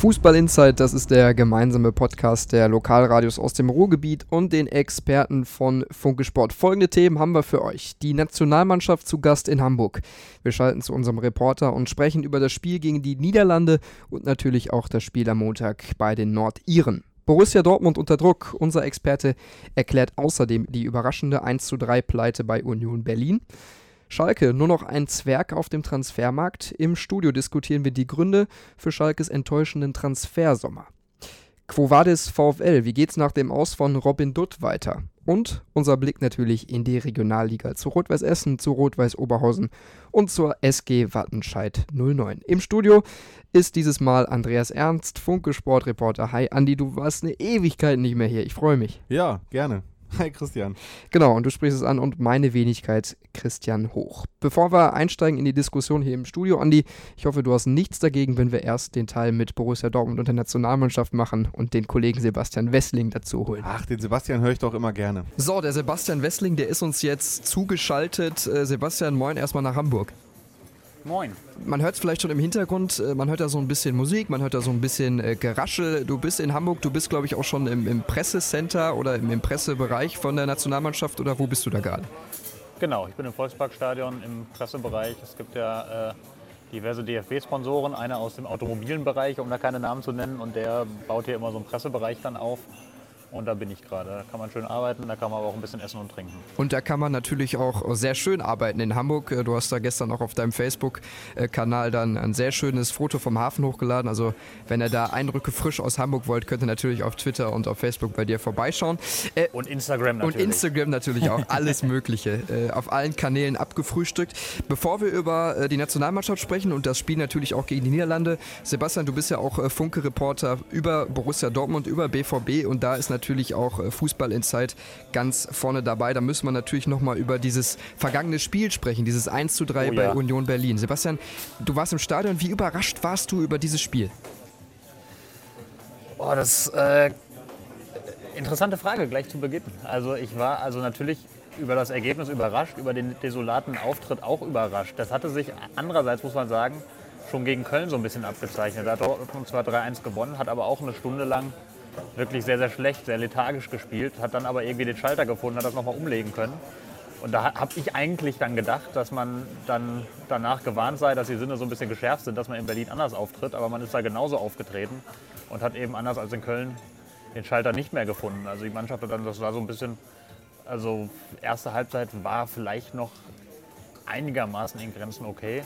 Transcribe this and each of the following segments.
Fußball Insight, das ist der gemeinsame Podcast der Lokalradios aus dem Ruhrgebiet und den Experten von Funke Sport. Folgende Themen haben wir für euch. Die Nationalmannschaft zu Gast in Hamburg. Wir schalten zu unserem Reporter und sprechen über das Spiel gegen die Niederlande und natürlich auch das Spiel am Montag bei den Nordiren. Borussia Dortmund unter Druck. Unser Experte erklärt außerdem die überraschende 1:3 Pleite bei Union Berlin. Schalke, nur noch ein Zwerg auf dem Transfermarkt. Im Studio diskutieren wir die Gründe für Schalkes enttäuschenden Transfersommer. Quo Vadis VfL, wie geht's nach dem Aus von Robin Dutt weiter? Und unser Blick natürlich in die Regionalliga zu Rot-Weiß Essen, zu Rot-Weiß Oberhausen und zur SG Wattenscheid 09. Im Studio ist dieses Mal Andreas Ernst, Funke Sportreporter. Hi Andi, du warst eine Ewigkeit nicht mehr hier. Ich freue mich. Ja, gerne. Hi Christian. Genau, und du sprichst es an und meine Wenigkeit Christian Hoch. Bevor wir einsteigen in die Diskussion hier im Studio, Andi, ich hoffe, du hast nichts dagegen, wenn wir erst den Teil mit Borussia Dortmund und der Nationalmannschaft machen und den Kollegen Sebastian Wessling dazu holen. Ach, den Sebastian höre ich doch immer gerne. So, der Sebastian Wessling, der ist uns jetzt zugeschaltet. Äh, Sebastian, moin erstmal nach Hamburg. Moin. Man hört es vielleicht schon im Hintergrund, äh, man hört da so ein bisschen Musik, man hört da so ein bisschen äh, Geraschel. Du bist in Hamburg, du bist, glaube ich, auch schon im, im Pressecenter oder im, im, Pressebereich von der Nationalmannschaft oder wo bist du da gerade? Genau, ich bin im Volksparkstadion im Pressebereich. Es gibt ja äh, diverse DFB-Sponsoren, einer aus dem automobilen Bereich, um da keine Namen zu nennen, und der baut hier immer so einen Pressebereich dann auf. Und da bin ich gerade. Da kann man schön arbeiten, da kann man aber auch ein bisschen essen und trinken. Und da kann man natürlich auch sehr schön arbeiten in Hamburg. Äh, du hast da gestern auch auf deinem Facebook-Kanal dann ein sehr schönes Foto vom Hafen hochgeladen. Also wenn ihr da Eindrücke frisch aus Hamburg wollt, könnt ihr natürlich auf Twitter und auf Facebook bei dir vorbeischauen. Äh, und Instagram natürlich. Und Instagram natürlich auch. Alles Mögliche. Äh, auf allen Kanälen abgefrühstückt. Bevor wir über die Nationalmannschaft sprechen und das Spiel natürlich auch gegen die Niederlande. Sebastian, du bist ja auch Funke-Reporter über Borussia Dortmund, über BVB und da ist natürlich natürlich auch äh, Fußball in Zeit ganz vorne dabei. Da müssen wir natürlich nochmal über dieses vergangene Spiel sprechen, dieses 1 zu 3 oh, bei ja. Union Berlin. Sebastian, du warst im Stadion. Wie überrascht warst du über dieses Spiel? Oh, das ist äh, interessante Frage gleich zu Beginn. Also ich war also natürlich über das Ergebnis überrascht, über den desolaten Auftritt auch überrascht. Das hatte sich andererseits, muss man sagen, schon gegen Köln so ein bisschen abgezeichnet. Da hat Dortmund zwar 3-1 gewonnen, hat aber auch eine Stunde lang wirklich sehr, sehr schlecht, sehr lethargisch gespielt, hat dann aber irgendwie den Schalter gefunden, hat das nochmal umlegen können. Und da habe ich eigentlich dann gedacht, dass man dann danach gewarnt sei, dass die Sinne so ein bisschen geschärft sind, dass man in Berlin anders auftritt. Aber man ist da genauso aufgetreten und hat eben anders als in Köln den Schalter nicht mehr gefunden. Also die Mannschaft hat dann, das war so ein bisschen, also erste Halbzeit war vielleicht noch einigermaßen in Grenzen okay.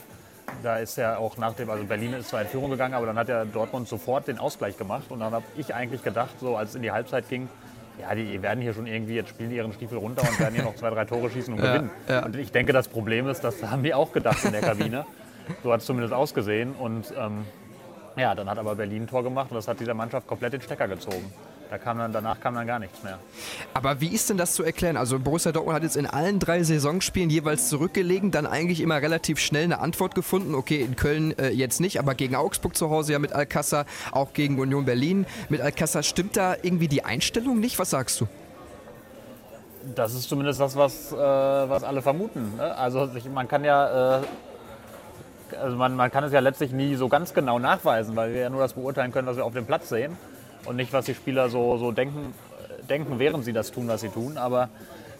Da ist ja auch nach dem, also Berlin ist zwar in Führung gegangen, aber dann hat ja Dortmund sofort den Ausgleich gemacht. Und dann habe ich eigentlich gedacht, so als es in die Halbzeit ging, ja, die werden hier schon irgendwie, jetzt spielen die ihren Stiefel runter und werden hier noch zwei, drei Tore schießen und ja, gewinnen. Ja. Und ich denke, das Problem ist, das haben die auch gedacht in der Kabine. so hat es zumindest ausgesehen. Und ähm, ja, dann hat aber Berlin ein Tor gemacht und das hat dieser Mannschaft komplett den Stecker gezogen. Da kam dann, danach kam dann gar nichts mehr. Aber wie ist denn das zu erklären? Also Borussia Dortmund hat jetzt in allen drei Saisonspielen jeweils zurückgelegen, dann eigentlich immer relativ schnell eine Antwort gefunden. Okay, in Köln äh, jetzt nicht, aber gegen Augsburg zu Hause ja mit Alcázar, auch gegen Union Berlin mit Alcázar. Stimmt da irgendwie die Einstellung nicht? Was sagst du? Das ist zumindest das, was, äh, was alle vermuten. Ne? Also man kann ja... Äh, also man, man kann es ja letztlich nie so ganz genau nachweisen, weil wir ja nur das beurteilen können, was wir auf dem Platz sehen und nicht, was die Spieler so, so denken, denken, während sie das tun, was sie tun. Aber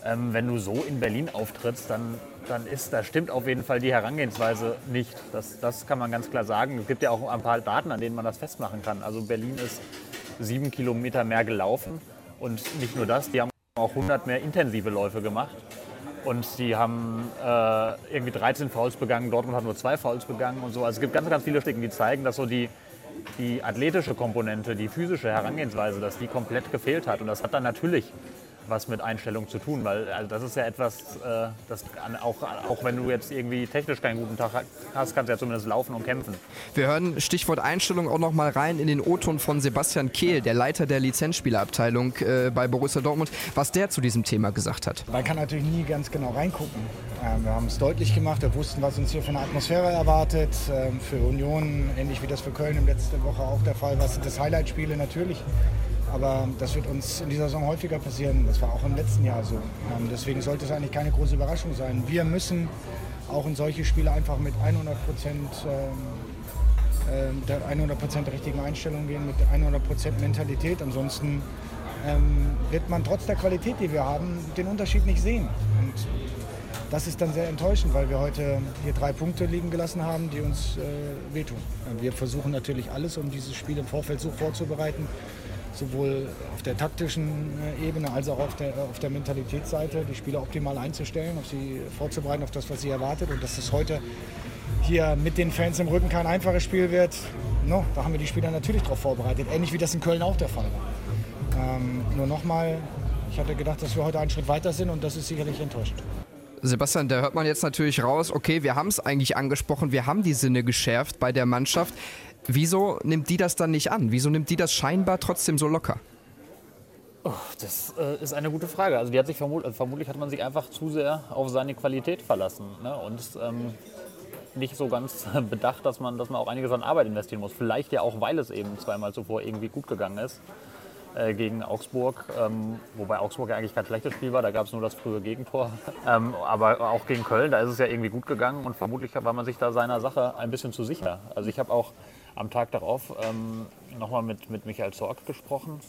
ähm, wenn du so in Berlin auftrittst, dann, dann ist, da stimmt auf jeden Fall die Herangehensweise nicht. Das, das kann man ganz klar sagen. Es gibt ja auch ein paar Daten, an denen man das festmachen kann. Also Berlin ist sieben Kilometer mehr gelaufen und nicht nur das, die haben auch 100 mehr intensive Läufe gemacht. Und die haben äh, irgendwie 13 Fouls begangen, Dortmund hat nur zwei Fouls begangen und so. Also es gibt ganz, ganz viele Stücken, die zeigen, dass so die, die athletische Komponente, die physische Herangehensweise, dass die komplett gefehlt hat. Und das hat dann natürlich was mit Einstellung zu tun, weil also das ist ja etwas, äh, das auch, auch wenn du jetzt irgendwie technisch keinen guten Tag hast, kannst du ja zumindest laufen und kämpfen. Wir hören Stichwort Einstellung auch noch mal rein in den O-Ton von Sebastian Kehl, der Leiter der Lizenzspielerabteilung äh, bei Borussia Dortmund, was der zu diesem Thema gesagt hat. Man kann natürlich nie ganz genau reingucken. Ähm, wir haben es deutlich gemacht, wir wussten, was uns hier für eine Atmosphäre erwartet. Ähm, für Union, ähnlich wie das für Köln in letzter Woche auch der Fall war, sind das Highlight-Spiele natürlich. Aber das wird uns in dieser Saison häufiger passieren. Das war auch im letzten Jahr so. Ähm, deswegen sollte es eigentlich keine große Überraschung sein. Wir müssen auch in solche Spiele einfach mit 100 Prozent ähm, äh, der 100 Prozent richtigen Einstellung gehen, mit 100 Prozent Mentalität. Ansonsten ähm, wird man trotz der Qualität, die wir haben, den Unterschied nicht sehen. Und das ist dann sehr enttäuschend, weil wir heute hier drei Punkte liegen gelassen haben, die uns äh, wehtun. Wir versuchen natürlich alles, um dieses Spiel im Vorfeld so vorzubereiten, sowohl auf der taktischen äh, Ebene als auch auf der, auf der Mentalitätsseite, die Spieler optimal einzustellen, auf sie vorzubereiten, auf das, was sie erwartet. Und dass es heute hier mit den Fans im Rücken kein einfaches Spiel wird, no, da haben wir die Spieler natürlich darauf vorbereitet. Ähnlich wie das in Köln auch der Fall war. Ähm, nur nochmal, ich hatte gedacht, dass wir heute einen Schritt weiter sind und das ist sicherlich enttäuschend. Sebastian, da hört man jetzt natürlich raus, okay, wir haben es eigentlich angesprochen, wir haben die Sinne geschärft bei der Mannschaft. Wieso nimmt die das dann nicht an? Wieso nimmt die das scheinbar trotzdem so locker? Oh, das äh, ist eine gute Frage. Also hat vermut also vermutlich hat man sich einfach zu sehr auf seine Qualität verlassen ne? und ähm, nicht so ganz bedacht, dass man, dass man auch einiges an Arbeit investieren muss. Vielleicht ja auch, weil es eben zweimal zuvor irgendwie gut gegangen ist äh, gegen Augsburg, ähm, wobei Augsburg ja eigentlich kein schlechtes Spiel war, da gab es nur das frühe Gegentor. Ähm, aber auch gegen Köln, da ist es ja irgendwie gut gegangen und vermutlich war man sich da seiner Sache ein bisschen zu sicher. Also ich habe auch am Tag darauf ähm, nochmal mit, mit Michael Zorg gesprochen.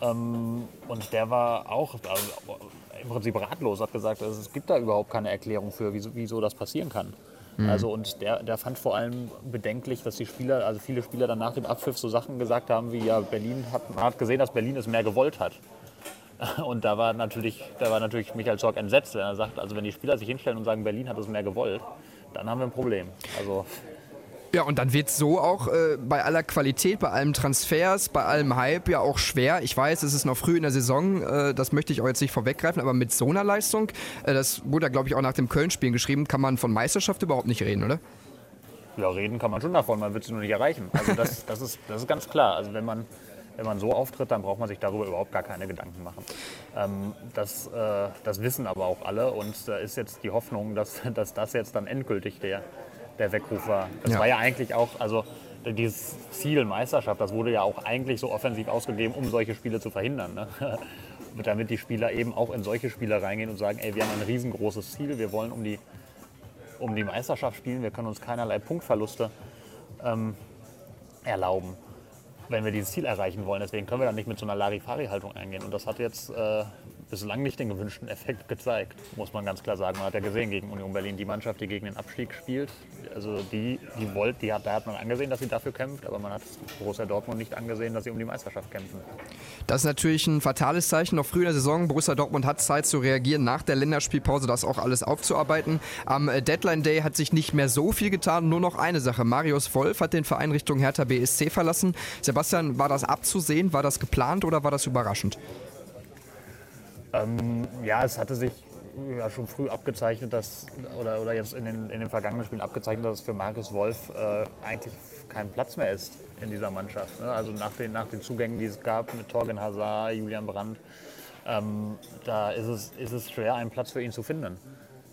Ähm, und der war auch also, im Prinzip ratlos, hat gesagt, also, es gibt da überhaupt keine Erklärung für, wieso, wieso das passieren kann. Mhm. Also und der, der fand vor allem bedenklich, dass die Spieler, also viele Spieler dann nach dem Abpfiff so Sachen gesagt haben wie ja Berlin hat, man hat gesehen, dass Berlin es mehr gewollt hat. Und da war natürlich, da war natürlich Michael Zorg entsetzt, wenn er sagt, also wenn die Spieler sich hinstellen und sagen, Berlin hat es mehr gewollt, dann haben wir ein Problem. Also ja, und dann wird es so auch äh, bei aller Qualität, bei allem Transfers, bei allem Hype ja auch schwer. Ich weiß, es ist noch früh in der Saison, äh, das möchte ich auch jetzt nicht vorweggreifen, aber mit so einer Leistung, äh, das wurde ja, glaube ich, auch nach dem Köln-Spielen geschrieben, kann man von Meisterschaft überhaupt nicht reden, oder? Ja, reden kann man schon davon, man wird sie nur nicht erreichen. Also das, das, ist, das ist ganz klar. Also wenn man, wenn man so auftritt, dann braucht man sich darüber überhaupt gar keine Gedanken machen. Ähm, das, äh, das wissen aber auch alle und da ist jetzt die Hoffnung, dass, dass das jetzt dann endgültig der, der Weckruf war. Das ja. war ja eigentlich auch, also dieses Ziel Meisterschaft, das wurde ja auch eigentlich so offensiv ausgegeben, um solche Spiele zu verhindern. Ne? Damit die Spieler eben auch in solche Spiele reingehen und sagen, ey, wir haben ein riesengroßes Ziel, wir wollen um die, um die Meisterschaft spielen, wir können uns keinerlei Punktverluste ähm, erlauben, wenn wir dieses Ziel erreichen wollen. Deswegen können wir dann nicht mit so einer Larifari-Haltung eingehen. Und das hat jetzt äh, bislang nicht den gewünschten Effekt gezeigt, muss man ganz klar sagen. Man hat ja gesehen gegen Union Berlin, die Mannschaft, die gegen den Abstieg spielt, also die, die wollt, die hat, da hat man angesehen, dass sie dafür kämpft, aber man hat Borussia Dortmund nicht angesehen, dass sie um die Meisterschaft kämpfen. Das ist natürlich ein fatales Zeichen. Noch früh in der Saison, Borussia Dortmund hat Zeit zu reagieren, nach der Länderspielpause das auch alles aufzuarbeiten. Am Deadline Day hat sich nicht mehr so viel getan, nur noch eine Sache. Marius Wolf hat den Verein Richtung Hertha BSC verlassen. Sebastian, war das abzusehen, war das geplant oder war das überraschend? Ähm, ja, es hatte sich ja schon früh abgezeichnet, dass, oder, oder jetzt in den, in den vergangenen Spielen abgezeichnet, dass es für Markus Wolf äh, eigentlich kein Platz mehr ist in dieser Mannschaft. Ne? Also nach den, nach den Zugängen, die es gab mit Torgen Hazard, Julian Brandt, ähm, da ist es, ist es schwer, einen Platz für ihn zu finden.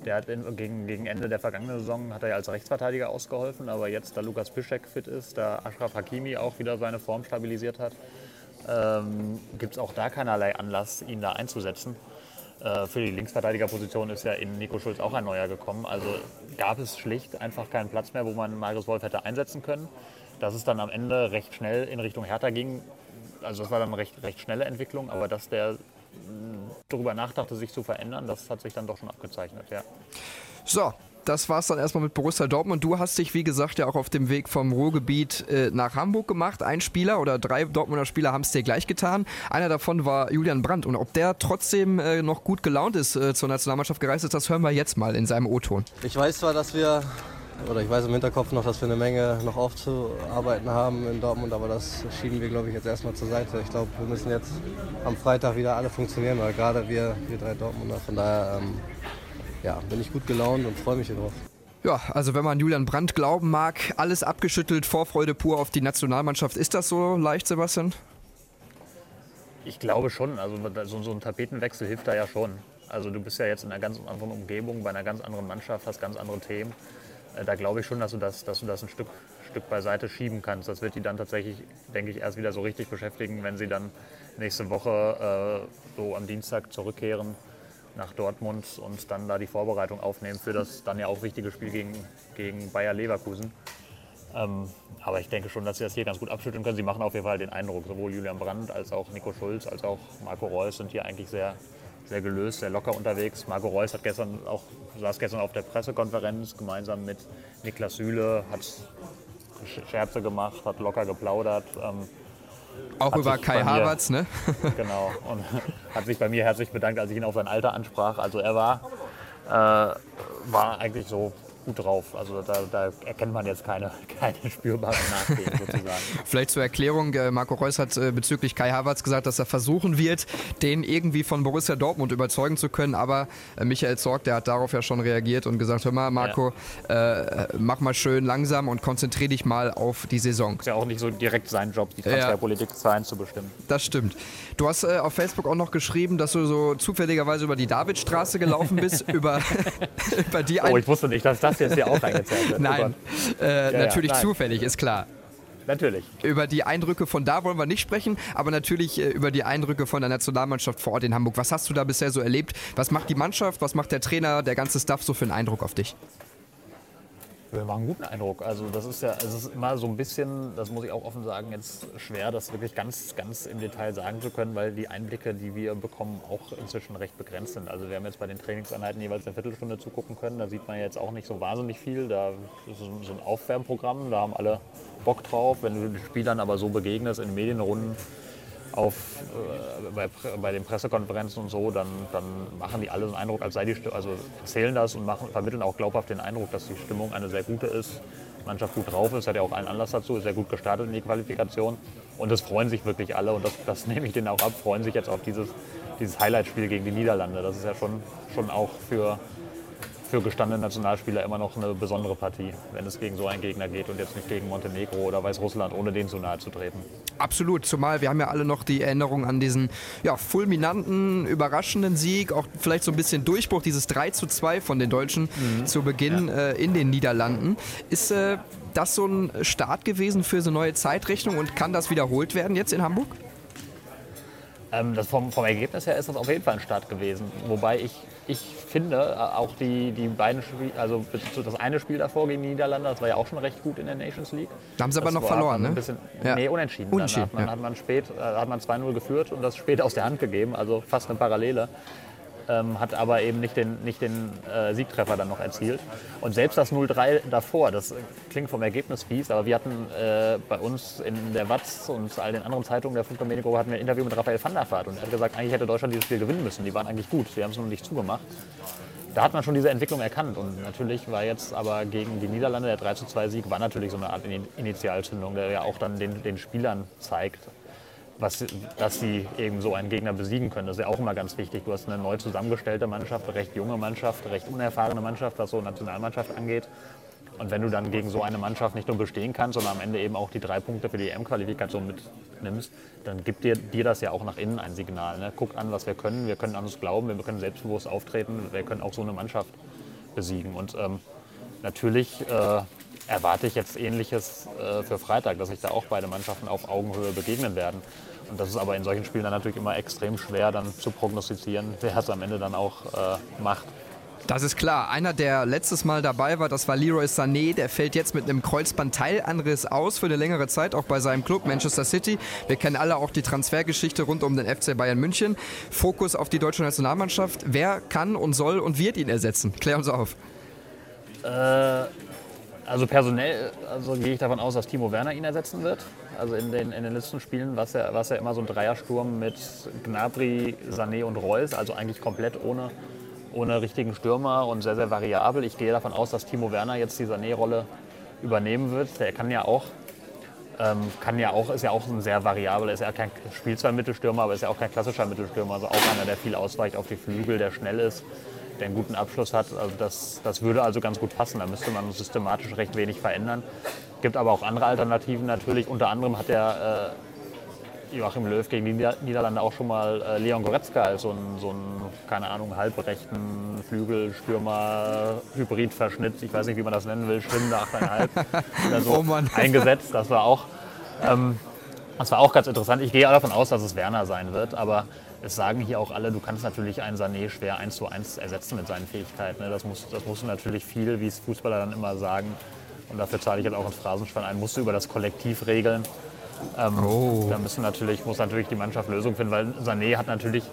Der hat in, gegen, gegen Ende der vergangenen Saison hat er ja als Rechtsverteidiger ausgeholfen, aber jetzt, da Lukas Piszek fit ist, da Ashraf Hakimi auch wieder seine Form stabilisiert hat, ähm, gibt es auch da keinerlei Anlass, ihn da einzusetzen. Äh, für die Linksverteidigerposition ist ja in Nico Schulz auch ein neuer gekommen. Also gab es schlicht einfach keinen Platz mehr, wo man Marius Wolf hätte einsetzen können. Dass es dann am Ende recht schnell in Richtung Hertha ging, also das war dann eine recht, recht schnelle Entwicklung, aber dass der darüber nachdachte, sich zu verändern, das hat sich dann doch schon abgezeichnet, ja. So, das war es dann erstmal mit Borussia Dortmund. Du hast dich, wie gesagt, ja auch auf dem Weg vom Ruhrgebiet äh, nach Hamburg gemacht. Ein Spieler oder drei Dortmunder Spieler haben es dir gleich getan. Einer davon war Julian Brandt. Und ob der trotzdem äh, noch gut gelaunt ist, äh, zur Nationalmannschaft gereist ist, das hören wir jetzt mal in seinem O-Ton. Ich weiß zwar, dass wir oder ich weiß im Hinterkopf noch, dass wir eine Menge noch aufzuarbeiten haben in Dortmund, aber das schieben wir, glaube ich, jetzt erstmal zur Seite. Ich glaube, wir müssen jetzt am Freitag wieder alle funktionieren, weil gerade wir, wir drei Dortmunder, von daher ähm, ja, bin ich gut gelaunt und freue mich hier drauf. Ja, also wenn man Julian Brandt glauben mag, alles abgeschüttelt, Vorfreude pur auf die Nationalmannschaft. Ist das so leicht, Sebastian? Ich glaube schon. Also so, ein Tapetenwechsel hilft da ja schon. Also du bist ja jetzt in einer ganz anderen Umgebung, bei einer ganz anderen Mannschaft, hast ganz andere Themen. Äh, da glaube ich schon, dass du das, dass du das ein Stück, Stück beiseite schieben kannst. Das wird die dann tatsächlich, denke ich, erst wieder so richtig beschäftigen, wenn sie dann nächste Woche äh, so am Dienstag zurückkehren nach Dortmund und dann da die Vorbereitung aufnehmen für das dann ja auch wichtige Spiel gegen, gegen Bayer Leverkusen. Ähm, aber ich denke schon, dass sie das hier ganz gut abschütteln können. Sie machen auf jeden Fall den Eindruck, sowohl Julian Brandt als auch Nico Schulz als auch Marco Reus sind hier eigentlich sehr, sehr gelöst, sehr locker unterwegs. Marco Reus hat gestern auch, saß gestern auf der Pressekonferenz gemeinsam mit Niklas Süle, hat Scherze gemacht, hat locker geplaudert. Ähm, auch über Kai Havertz, ne? genau. Und hat sich bei mir herzlich bedankt, als ich ihn auf sein Alter ansprach. Also er war, äh, war eigentlich so gut drauf. Also da, da, erkennt man jetzt keine, keine spürbaren Nachteile sozusagen. Vielleicht zur Erklärung, äh, Marco Reus hat äh, bezüglich Kai Havertz gesagt, dass er versuchen wird, den irgendwie von Borussia Dortmund überzeugen zu können. Aber äh, Michael Zorg, der hat darauf ja schon reagiert und gesagt, hör mal Marco, ja. äh, mach mal schön langsam und konzentriere dich mal auf die Saison. Ist ja auch nicht so direkt sein Job, die Transferpolitik ja. zu bestimmen. Das stimmt. Du hast äh, auf Facebook auch noch geschrieben, dass du so zufälligerweise über die Davidstraße gelaufen bist, über, über die... Oh, ich wusste nicht, dass das hast jetzt ja auch reingezählt. Nein, äh, ja, natürlich ja, nein. zufällig, ist klar. Natürlich. Über die Eindrücke von da wollen wir nicht sprechen, aber natürlich äh, über die Eindrücke von der Nationalmannschaft vor Ort in Hamburg. Was hast du da bisher so erlebt? Was macht die Mannschaft, was macht der Trainer, der ganze Staff so für einen Eindruck auf dich? Wir machen einen guten Eindruck. Also das ist ja, es ist immer so ein bisschen, das muss ich auch offen sagen, jetzt schwer, das wirklich ganz, ganz im Detail sagen zu können, weil die Einblicke, die wir bekommen, auch inzwischen recht begrenzt sind. Also wir haben jetzt bei den Trainingseinheiten jeweils eine Viertelstunde zugucken können. Da sieht man jetzt auch nicht so wahnsinnig viel. Da ist so ein Aufwärmprogramm, da haben alle Bock drauf. Wenn du den Spielern aber so begegnest in Medienrunden, auf, äh, bei, bei, den Pressekonferenzen und so, dann, dann machen die alle einen Eindruck, als sei die Stimmung, also erzählen das und machen, vermitteln auch glaubhaft den Eindruck, dass die Stimmung eine sehr gute ist, die Mannschaft gut drauf ist, hat ja auch allen Anlass dazu, ist sehr gut gestartet in die Qualifikation und es freuen sich wirklich alle und das, das nehme ich denen auch ab, freuen sich jetzt auf dieses, dieses Highlight-Spiel gegen die Niederlande. Das ist ja schon, schon auch für, für gestandene Nationalspieler immer noch eine besondere Partie, wenn es gegen so einen Gegner geht und jetzt nicht gegen Montenegro oder Weißrussland, ohne denen zu nahe zu treten. Absolut, zumal wir haben ja alle noch die Erinnerung an diesen ja, fulminanten, überraschenden Sieg, auch vielleicht so ein bisschen Durchbruch, dieses 3 zu 2 von den Deutschen mhm. zu Beginn ja. äh, in den Niederlanden. Ist äh, das so ein Start gewesen für so eine neue Zeitrechnung und kann das wiederholt werden jetzt in Hamburg? Ähm, das vom, vom, Ergebnis her ist das auf jeden Fall ein Start gewesen. Wobei ich, ich finde, äh, auch die, die beiden Spiele, also das eine Spiel davor gegen die Niederlande, das war ja auch schon recht gut in der Nations League. Da haben sie aber noch verloren, ne? Bisschen, ja. Nee, unentschieden. unentschieden dann hat man, ja. hat man spät, äh, hat man 2-0 geführt und das spät aus der Hand gegeben, also fast eine Parallele ähm, hat aber eben nicht den, nicht den äh, Siegtreffer dann noch erzielt. Und selbst das 0-3 davor, das klingt vom Ergebnis fies, aber wir hatten äh, bei uns in der Watz und all den anderen Zeitungen der Funke Medico hatten wir ein Interview mit Raphael van der Vaart und er hat gesagt, eigentlich hätte Deutschland dieses Spiel gewinnen müssen. Die waren eigentlich gut, sie haben es nur nicht zugemacht. Da hat man schon diese Entwicklung erkannt und natürlich war jetzt aber gegen die Niederlande der 3-2 Sieg war natürlich so eine Art Initialzündung, der ja auch dann den, den Spielern zeigt, was, dass sie eben so einen Gegner besiegen können. Das ist ja auch immer ganz wichtig. Du hast eine neu zusammengestellte Mannschaft, eine recht junge Mannschaft, eine recht unerfahrene Mannschaft, was so Nationalmannschaft angeht. Und wenn du dann gegen so eine Mannschaft nicht nur bestehen kannst, sondern am Ende eben auch die drei Punkte für die EM-Qualifikation mitnimmst, dann gibt dir, dir das ja auch nach innen ein Signal. Ne? Guck an, was wir können. Wir können an uns glauben, wir können selbstbewusst auftreten, wir können auch so eine Mannschaft besiegen. Und ähm, natürlich äh, erwarte ich jetzt Ähnliches äh, für Freitag, dass sich da auch beide Mannschaften auf Augenhöhe begegnen werden. Und das ist aber in solchen Spielen dann natürlich immer extrem schwer dann zu prognostizieren, wer es am Ende dann auch äh, macht. Das ist klar. Einer, der letztes Mal dabei war, das war Leroy Sané. Der fällt jetzt mit einem Kreuzbandteilanriss aus für eine längere Zeit, auch bei seinem Club Manchester City. Wir kennen alle auch die Transfergeschichte rund um den FC Bayern München. Fokus auf die deutsche Nationalmannschaft. Wer kann und soll und wird ihn ersetzen? Klär uns auf. Äh, also personell also gehe ich davon aus, dass Timo Werner ihn ersetzen wird. Also in den, in den letzten Spielen war es ja, ja immer so ein Dreiersturm mit Gnabry, Sané und Reus, also eigentlich komplett ohne, ohne richtigen Stürmer und sehr, sehr variabel. Ich gehe davon aus, dass Timo Werner jetzt die Sané-Rolle übernehmen wird. Der kann ja auch, ähm, kann ja auch, ist ja auch ein sehr variabler, ist ja kein spielt zwar Mittelstürmer, aber ist ja auch kein klassischer Mittelstürmer. Also auch einer, der viel ausweicht auf die Flügel, der schnell ist, der einen guten Abschluss hat. Also das, das würde also ganz gut passen. Da müsste man systematisch recht wenig verändern. Gibt aber auch andere Alternativen natürlich. Unter anderem hat der äh, Joachim Löw gegen die Niederlande auch schon mal äh, Leon Goretzka als so ein, so ein, keine Ahnung, halbrechten Flügelstürmer, Hybridverschnitt, ich weiß nicht, wie man das nennen will, schwimmende 8,5 oder so Oh Mann. eingesetzt. Das war auch, ähm, das war auch ganz interessant. Ich gehe davon aus, dass es Werner sein wird, aber es sagen hier auch alle, du kannst natürlich einen Sané schwer eins zu eins ersetzen mit seinen Fähigkeiten. Ne? Das, muss, das musst du natürlich viel, wie es Fußballer dann immer sagen, und dafür zahle ich jetzt auch ins Phrasenschwein ein, musst du über das Kollektiv regeln. Ähm, Oh. Da müssen natürlich, muss natürlich die Mannschaft Lösungen finden, weil Sané hat natürlich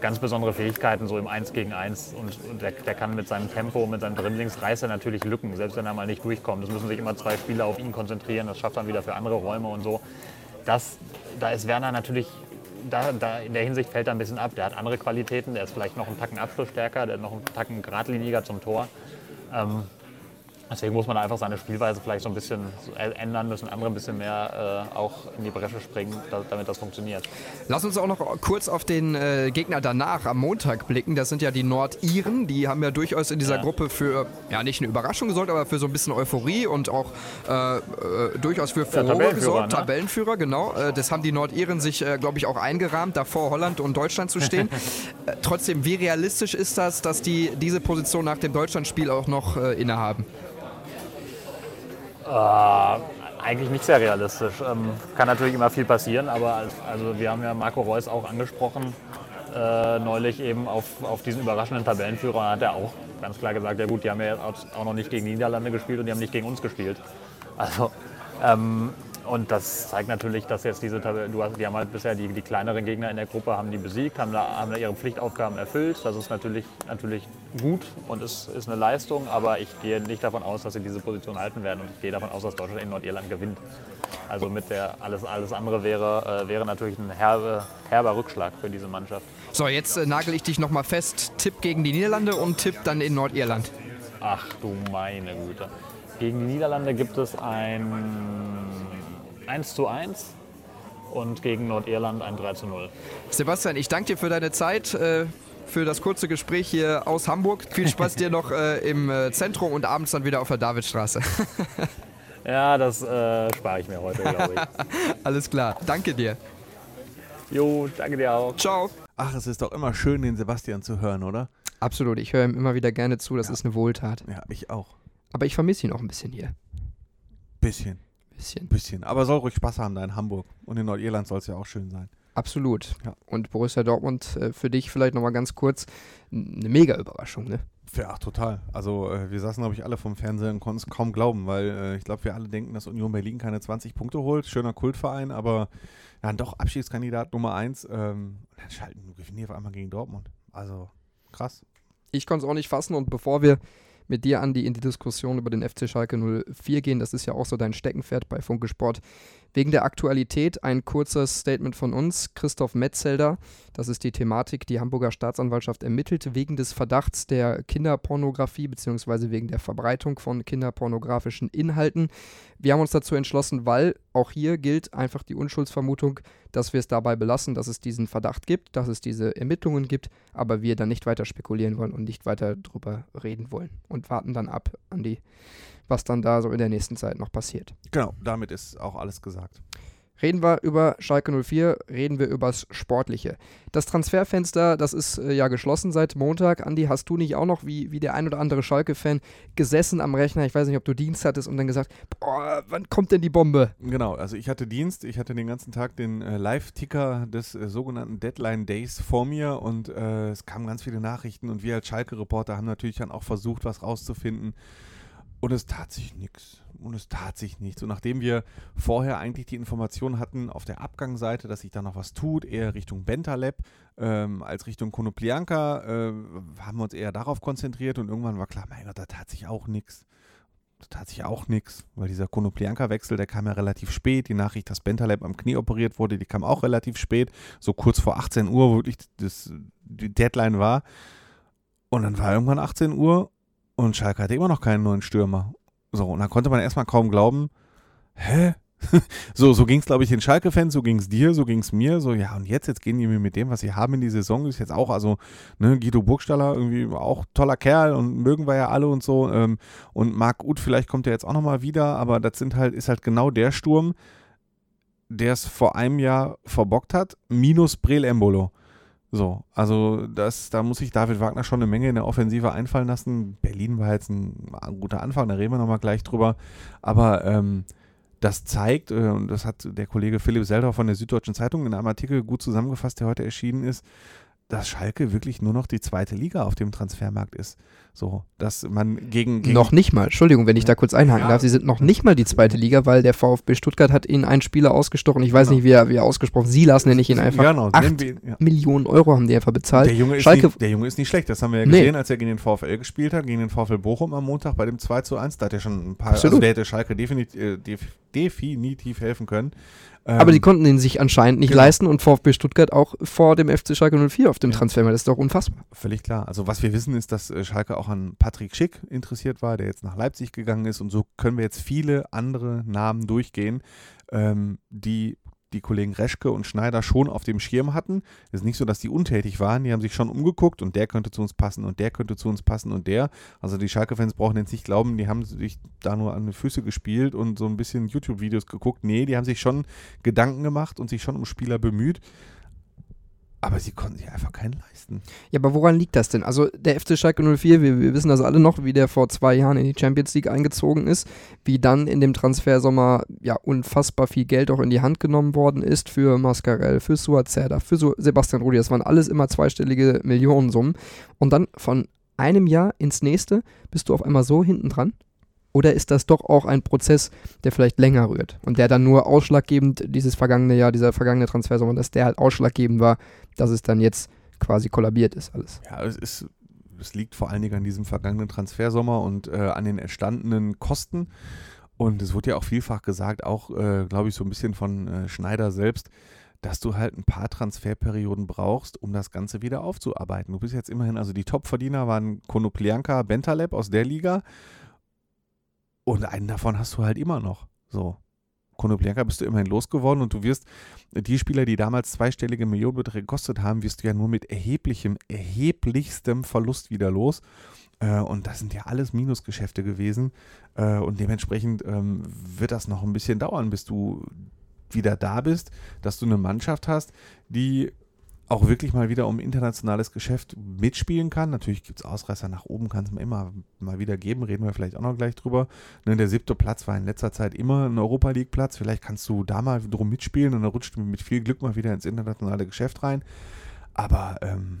ganz besondere Fähigkeiten, so im 1 gegen 1. Und, und der, der kann mit seinem Tempo, mit seinen Dribblings, reißt er natürlich Lücken, selbst wenn er mal nicht durchkommt. Es müssen sich immer zwei Spieler auf ihn konzentrieren, das schafft dann wieder für andere Räume und so. Das, da ist Werner natürlich, da, da in der Hinsicht fällt er ein bisschen ab. Der hat andere Qualitäten, der ist vielleicht noch einen Tacken abschlussstärker, der ist noch einen Tacken geradliniger zum Tor. Ähm, Deswegen muss man einfach seine Spielweise vielleicht so ein bisschen ändern müssen, andere ein bisschen mehr äh, auch in die Bresche springen, da, damit das funktioniert. Lass uns auch noch kurz auf den äh, Gegner danach am Montag blicken. Das sind ja die Nordiren. Die haben ja durchaus in dieser Ja. Gruppe für, ja nicht eine Überraschung gesorgt, aber für so ein bisschen Euphorie und auch äh, äh, durchaus für Furore Tabellenführer, gesorgt. ne? Tabellenführer, genau. Äh, das haben die Nordiren sich, äh, glaube ich, auch eingerahmt, davor Holland und Deutschland zu stehen. trotzdem, wie realistisch ist das, dass die diese Position nach dem Deutschlandspiel auch noch innehaben? Äh, eigentlich nicht sehr realistisch. Ähm, kann natürlich immer viel passieren, aber als, also wir haben ja Marco Reus auch angesprochen, äh, neulich eben auf, auf diesen überraschenden Tabellenführer. Da hat er auch ganz klar gesagt, ja gut, die haben ja auch noch nicht gegen die Niederlande gespielt und die haben nicht gegen uns gespielt. Also, ähm, und das zeigt natürlich, dass jetzt diese Tabelle, du hast, die haben halt bisher die, die kleineren Gegner in der Gruppe, haben die besiegt, haben da, haben da ihre Pflichtaufgaben erfüllt. Das ist natürlich, natürlich gut und ist, ist eine Leistung, aber ich gehe nicht davon aus, dass sie diese Position halten werden und ich gehe davon aus, dass Deutschland in Nordirland gewinnt. Also mit der, alles, alles andere wäre, äh, wäre natürlich ein herbe, herber Rückschlag für diese Mannschaft. So, jetzt äh, nagel ich dich nochmal fest. Tipp gegen die Niederlande und Tipp dann in Nordirland. Ach du meine Güte. Gegen die Niederlande gibt es ein 1 zu 1 und gegen Nordirland ein 3 zu 0. Sebastian, ich danke dir für deine Zeit, äh, für das kurze Gespräch hier aus Hamburg. Viel Spaß dir noch äh, im äh, Zentrum und abends dann wieder auf der Davidstraße. Ja, das äh, spare ich mir heute, glaube ich. Alles klar, danke dir. Jo, danke dir auch. Ciao. Ach, es ist doch immer schön, den Sebastian zu hören, oder? Absolut, ich höre ihm immer wieder gerne zu, das Ja. ist eine Wohltat. Ja, ich auch. Aber ich vermisse ihn auch ein bisschen hier. Bisschen, Bisschen. bisschen. Aber soll ruhig Spaß haben da in Hamburg. Und in Nordirland soll es ja auch schön sein. Absolut. Ja. Und Borussia Dortmund äh, für dich vielleicht nochmal ganz kurz eine mega Überraschung, ne? Ja, total. Also äh, wir saßen, glaube ich, alle vom Fernseher und konnten es kaum glauben, weil äh, ich glaube, wir alle denken, dass Union Berlin keine 20 Punkte holt. Schöner Kultverein, aber dann doch Abschiedskandidat Nummer 1. Ähm, und dann schalten gewinnen die auf einmal gegen Dortmund. Also krass. Ich konnte es auch nicht fassen und bevor wir mit dir, Andi, in die Diskussion über den FC Schalke 04 gehen, das ist ja auch so dein Steckenpferd bei Funke Sport, wegen der Aktualität ein kurzes Statement von uns. Christoph Metzelder, das ist die Thematik, die Hamburger Staatsanwaltschaft ermittelt wegen des Verdachts der Kinderpornografie bzw. wegen der Verbreitung von kinderpornografischen Inhalten. Wir haben uns dazu entschlossen, weil auch hier gilt einfach die Unschuldsvermutung, dass wir es dabei belassen, dass es diesen Verdacht gibt, dass es diese Ermittlungen gibt, aber wir dann nicht weiter spekulieren wollen und nicht weiter drüber reden wollen und warten dann ab an die, was dann da so in der nächsten Zeit noch passiert. Genau, damit ist auch alles gesagt. Reden wir über Schalke 04, reden wir übers Sportliche. Das Transferfenster, das ist äh, ja geschlossen seit Montag. Andi, hast du nicht auch noch, wie, wie der ein oder andere Schalke-Fan, gesessen am Rechner? Ich weiß nicht, ob du Dienst hattest und dann gesagt, boah, wann kommt denn die Bombe? Genau, also ich hatte Dienst, ich hatte den ganzen Tag den äh, Live-Ticker des äh, sogenannten Deadline Days vor mir und äh, es kamen ganz viele Nachrichten und wir als Schalke-Reporter haben natürlich dann auch versucht, was rauszufinden. Und es tat sich nichts. Und es tat sich nichts. Und nachdem wir vorher eigentlich die Information hatten auf der Abgangsseite, dass sich da noch was tut, eher Richtung Bentaleb ähm, als Richtung Konoplianka, äh, haben wir uns eher darauf konzentriert und irgendwann war klar, mein Gott, da tat sich auch nichts. Da tat sich auch nichts, weil dieser Konoplianka-Wechsel, der kam ja relativ spät. Die Nachricht, dass Bentaleb am Knie operiert wurde, die kam auch relativ spät. So kurz vor 18 Uhr, wo wirklich das, die Deadline war. Und dann war irgendwann 18 Uhr und Schalke hatte immer noch keinen neuen Stürmer. So, und dann konnte man erstmal kaum glauben, hä? so, so ging es, glaube ich, den Schalke-Fans, so ging es dir, so ging es mir. So, ja, und jetzt, jetzt gehen die mir mit dem, was sie haben in die Saison, ist jetzt auch, also, ne, Guido Burgstaller, irgendwie auch toller Kerl und mögen wir ja alle und so. Ähm, und Marc Uth, vielleicht kommt er jetzt auch nochmal wieder, aber das sind halt, ist halt genau der Sturm, der es vor einem Jahr verbockt hat, minus Brel Embolo. So, also das, da muss sich David Wagner schon eine Menge in der Offensive einfallen lassen. Berlin war jetzt ein, ein guter Anfang, da reden wir nochmal gleich drüber. Aber ähm, das zeigt, äh, und das hat der Kollege Philipp Seldau von der Süddeutschen Zeitung in einem Artikel gut zusammengefasst, der heute erschienen ist, dass Schalke wirklich nur noch die zweite Liga auf dem Transfermarkt ist. So, dass man gegen. gegen noch nicht mal, Entschuldigung, wenn ich da kurz einhaken Ja. darf, sie sind noch nicht mal die zweite Liga, weil der VfB Stuttgart hat ihnen einen Spieler ausgestochen, ich weiß Genau. nicht, wie er, wie er ausgesprochen, Silas nenne ich ihn einfach. Genau, Acht wir ja. Millionen Euro haben die einfach bezahlt. Der Junge, ist Schalke, nicht, der Junge ist nicht schlecht, das haben wir ja Nee. gesehen, als er gegen den VfL gespielt hat, gegen den VfL Bochum am Montag bei dem 2 zu 1. Da hat er schon ein paar, Absolut. also der hätte Schalke definitiv, äh, def, definitiv helfen können. Ähm, aber die konnten ihn sich anscheinend nicht genau. leisten und VfB Stuttgart auch vor dem FC Schalke 04 auf dem Transfermarkt. Das ist doch unfassbar. Völlig klar. Also was wir wissen ist, dass äh, Schalke auch an Patrick Schick interessiert war, der jetzt nach Leipzig gegangen ist und so können wir jetzt viele andere Namen durchgehen, ähm, die die Kollegen Reschke und Schneider schon auf dem Schirm hatten. Es ist nicht so, dass die untätig waren, die haben sich schon umgeguckt und der könnte zu uns passen und der könnte zu uns passen und der. Also die Schalke-Fans brauchen jetzt nicht glauben, die haben sich da nur an die Füße gespielt und so ein bisschen YouTube-Videos geguckt. Nee, die haben sich schon Gedanken gemacht und sich schon um Spieler bemüht. Aber sie konnten sich einfach keinen leisten. Ja, aber woran liegt das denn? Also der FC Schalke 04, wir, wir wissen das alle noch, wie der vor zwei Jahren in die Champions League eingezogen ist, wie dann in dem Transfersommer ja unfassbar viel Geld auch in die Hand genommen worden ist für Mascarell, für Suat Serdar, für Su Sebastian Rudi. Das waren alles immer zweistellige Millionensummen. Und dann von einem Jahr ins nächste bist du auf einmal so hinten dran? Oder ist das doch auch ein Prozess, der vielleicht länger rührt und der dann nur ausschlaggebend dieses vergangene Jahr, dieser vergangene Transfersommer, dass der halt ausschlaggebend war, dass es dann jetzt quasi kollabiert ist alles? Ja, es ist, es liegt vor allen Dingen an diesem vergangenen Transfersommer und äh, an den entstandenen Kosten. Und es wurde ja auch vielfach gesagt, auch, äh, glaube ich, so ein bisschen von äh, Schneider selbst, dass du halt ein paar Transferperioden brauchst, um das Ganze wieder aufzuarbeiten. Du bist jetzt immerhin, also die Topverdiener waren Konoplianka, Bentaleb aus der Liga und einen davon hast du halt immer noch. So. Konoplianka bist du immerhin losgeworden und du wirst die Spieler, die damals zweistellige Millionenbeträge gekostet haben, wirst du ja nur mit erheblichem, erheblichstem Verlust wieder los. Äh, und das sind ja alles Minusgeschäfte gewesen. Äh, und dementsprechend ähm, wird das noch ein bisschen dauern, bis du wieder da bist, dass du eine Mannschaft hast, die auch wirklich mal wieder um internationales Geschäft mitspielen kann. Natürlich gibt es Ausreißer nach oben, kann es immer mal wieder geben, reden wir vielleicht auch noch gleich drüber. Ne, der siebte Platz war in letzter Zeit immer ein Europa League Platz. Vielleicht kannst du da mal drum mitspielen und dann rutscht du mit viel Glück mal wieder ins internationale Geschäft rein. Aber ähm,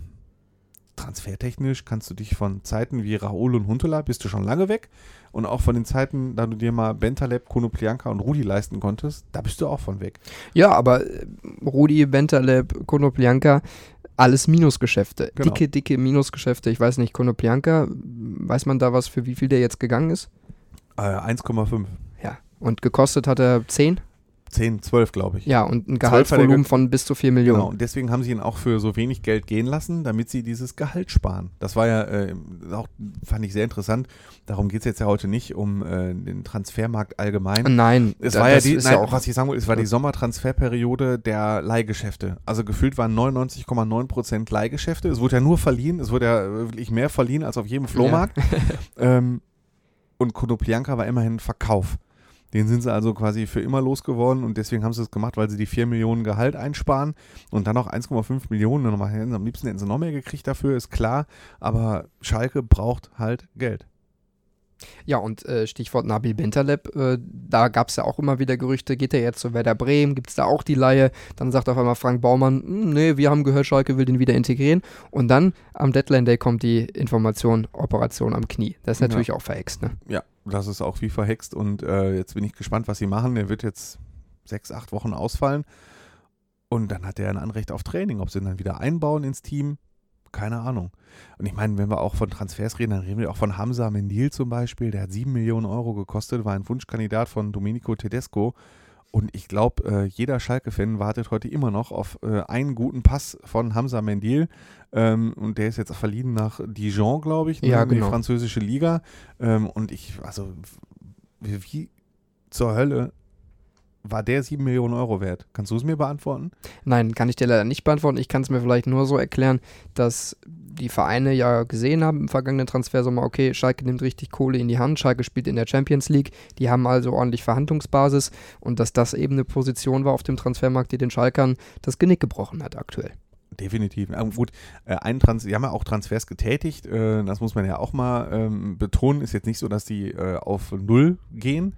transfertechnisch kannst du dich von Zeiten wie Raoul und Huntela bist du schon lange weg. Und auch von den Zeiten, da du dir mal Bentaleb, Konoplianka und Rudi leisten konntest, da bist du auch von weg. Ja, aber äh, Rudi, Bentaleb, Konoplianka, alles Minusgeschäfte. Genau. Dicke, dicke Minusgeschäfte. Ich weiß nicht, Konoplianka, weiß man da was, für wie viel der jetzt gegangen ist? Äh, 1,5. Ja. Und gekostet hat er 10? 10, 12, glaube ich. Ja, und ein 12 hat Gehaltsvolumen ge- von bis zu 4 Millionen. Genau, und deswegen haben sie ihn auch für so wenig Geld gehen lassen, damit sie dieses Gehalt sparen. Das war ja äh, auch, fand ich sehr interessant. Darum geht es jetzt ja heute nicht um äh, den Transfermarkt allgemein. Nein, Es da- war ja die, ist nein, ja auch was ich sagen wollte, es war die Sommertransferperiode der Leihgeschäfte. Also gefühlt waren 99,9% Leihgeschäfte. Es wurde ja nur verliehen, es wurde ja wirklich mehr verliehen als auf jedem Flohmarkt. ähm, und Konoplianka war immerhin ein Verkauf. Den sind sie also quasi für immer losgeworden und deswegen haben sie es gemacht, weil sie die 4 Millionen Gehalt einsparen und dann noch 1,5 Millionen. Nochmal, hätten sie am liebsten hätten sie noch mehr gekriegt dafür, ist klar. Aber Schalke braucht halt Geld. Ja, und äh, Stichwort Nabil Bentaleb, äh, da gab es ja auch immer wieder Gerüchte, geht er jetzt zu Werder Bremen, gibt es da auch die Laie? Dann sagt auf einmal Frank Baumann, "Hm, nee, wir haben gehört, Schalke will den wieder integrieren. Und dann am Deadline Day kommt die Information, Operation am Knie. Das ist Ja. natürlich auch verhext, ne? Ja, das ist auch wie verhext und äh, jetzt bin ich gespannt, was sie machen. Der wird jetzt sechs, acht Wochen ausfallen und dann hat er ein Anrecht auf Training. Ob sie ihn dann wieder einbauen ins Team, keine Ahnung. Und ich meine, wenn wir auch von Transfers reden, dann reden wir auch von Hamza Mendil zum Beispiel. Der hat sieben Millionen Euro gekostet, war ein Wunschkandidat von Domenico Tedesco Und ich glaube, äh, jeder Schalke-Fan wartet heute immer noch auf äh, einen guten Pass von Hamza Mendil. Ähm, und der ist jetzt verliehen nach Dijon, glaube ich, ne, Ja, in die genau. französische Liga. Ähm, und ich, also, wie, wie zur Hölle war der 7 Millionen Euro wert? Kannst du es mir beantworten? Nein, kann ich dir leider nicht beantworten. Ich kann es mir vielleicht nur so erklären, dass die Vereine ja gesehen haben im vergangenen Transfersommer, okay, Schalke nimmt richtig Kohle in die Hand, Schalke spielt in der Champions League, die haben also ordentlich Verhandlungsbasis und dass das eben eine Position war auf dem Transfermarkt, die den Schalkern das Genick gebrochen hat aktuell. Definitiv. Ähm, gut, äh, ein Trans die haben ja auch Transfers getätigt, äh, das muss man ja auch mal ähm, betonen. Ist jetzt nicht so, dass die äh, auf Null gehen,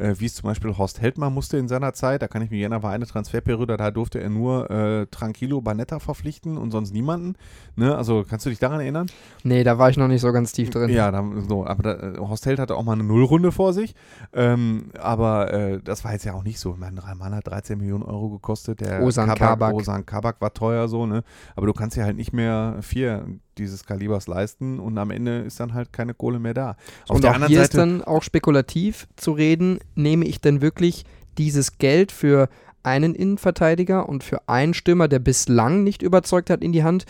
äh, wie es zum Beispiel Horst Heldmann musste in seiner Zeit. Da kann ich mich erinnern, war eine Transferperiode, da durfte er nur äh, Tranquilo Banetta verpflichten und sonst niemanden. Ne? Also kannst du dich daran erinnern? Nee, da war ich noch nicht so ganz tief drin. Ja, da, so, aber da, äh, Horst Held hatte auch mal eine Nullrunde vor sich. Ähm, aber äh, das war jetzt ja auch nicht so. Ich meine, Rahman hat 13 Millionen Euro gekostet. Der Ozan Kabak. Ozan Kabak war teuer so, ne? Aber du kannst ja halt nicht mehr vier dieses Kalibers leisten und am Ende ist dann halt keine Kohle mehr da. Auf und der auch anderen hier ist Seite, dann auch spekulativ zu reden, nehme ich denn wirklich dieses Geld für einen Innenverteidiger und für einen Stürmer, der bislang nicht überzeugt hat, in die Hand,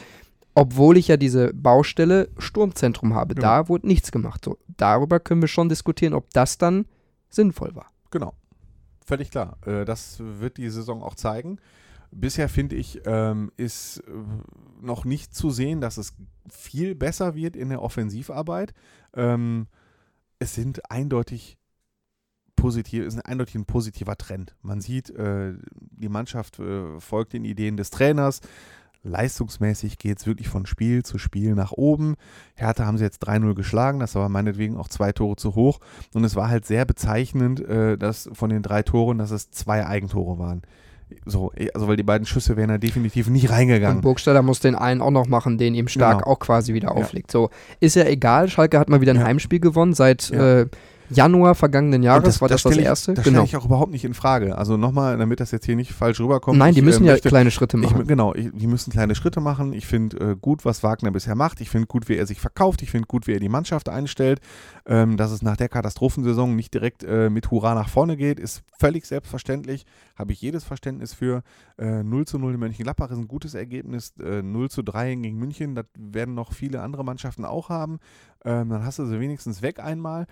obwohl ich ja diese Baustelle Sturmzentrum habe. Ja. Da wurde nichts gemacht. So, darüber können wir schon diskutieren, ob das dann sinnvoll war. Genau. Völlig klar. Äh, das wird die Saison auch zeigen. Bisher finde ich, ähm, ist äh, noch nicht zu sehen, dass es viel besser wird in der Offensivarbeit. Ähm, es sind eindeutig positiv, ist eindeutig ein positiver Trend. Man sieht, äh, die Mannschaft äh, folgt den Ideen des Trainers. Leistungsmäßig geht es wirklich von Spiel zu Spiel nach oben. Hertha haben sie jetzt 3-0 geschlagen, das war meinetwegen auch zwei Tore zu hoch. Und es war halt sehr bezeichnend, äh, dass von den drei Toren, dass es zwei Eigentore waren. So, eh, also weil die beiden Schüsse wären da definitiv nicht Und reingegangen. Burgstaller muss den einen auch noch machen, den ihm Stark Genau. auch quasi wieder Ja. auflegt. So, ist ja egal. Schalke hat mal wieder ein Ja. Heimspiel gewonnen seit Ja. äh, Januar vergangenen Jahres. war das das, ich, erste? Das genau. stelle ich auch überhaupt nicht in Frage. Also nochmal, damit das jetzt hier nicht falsch rüberkommt. Nein, die ich, müssen äh, ja möchte- kleine Schritte Ich, machen. genau, ich, die müssen kleine Schritte machen. Ich finde äh, gut, was Wagner bisher macht. Ich finde gut, wie er sich verkauft. Ich finde gut, wie er die Mannschaft einstellt. Ähm, dass es nach der Katastrophensaison nicht direkt äh, mit Hurra nach vorne geht, ist völlig selbstverständlich. Habe ich jedes Verständnis für. Äh, 0 zu 0 in Mönchengladbach ist ein gutes Ergebnis. Äh, 0 zu 3 gegen München, das werden noch viele andere Mannschaften auch haben. Ähm, dann hast du sie wenigstens weg einmal.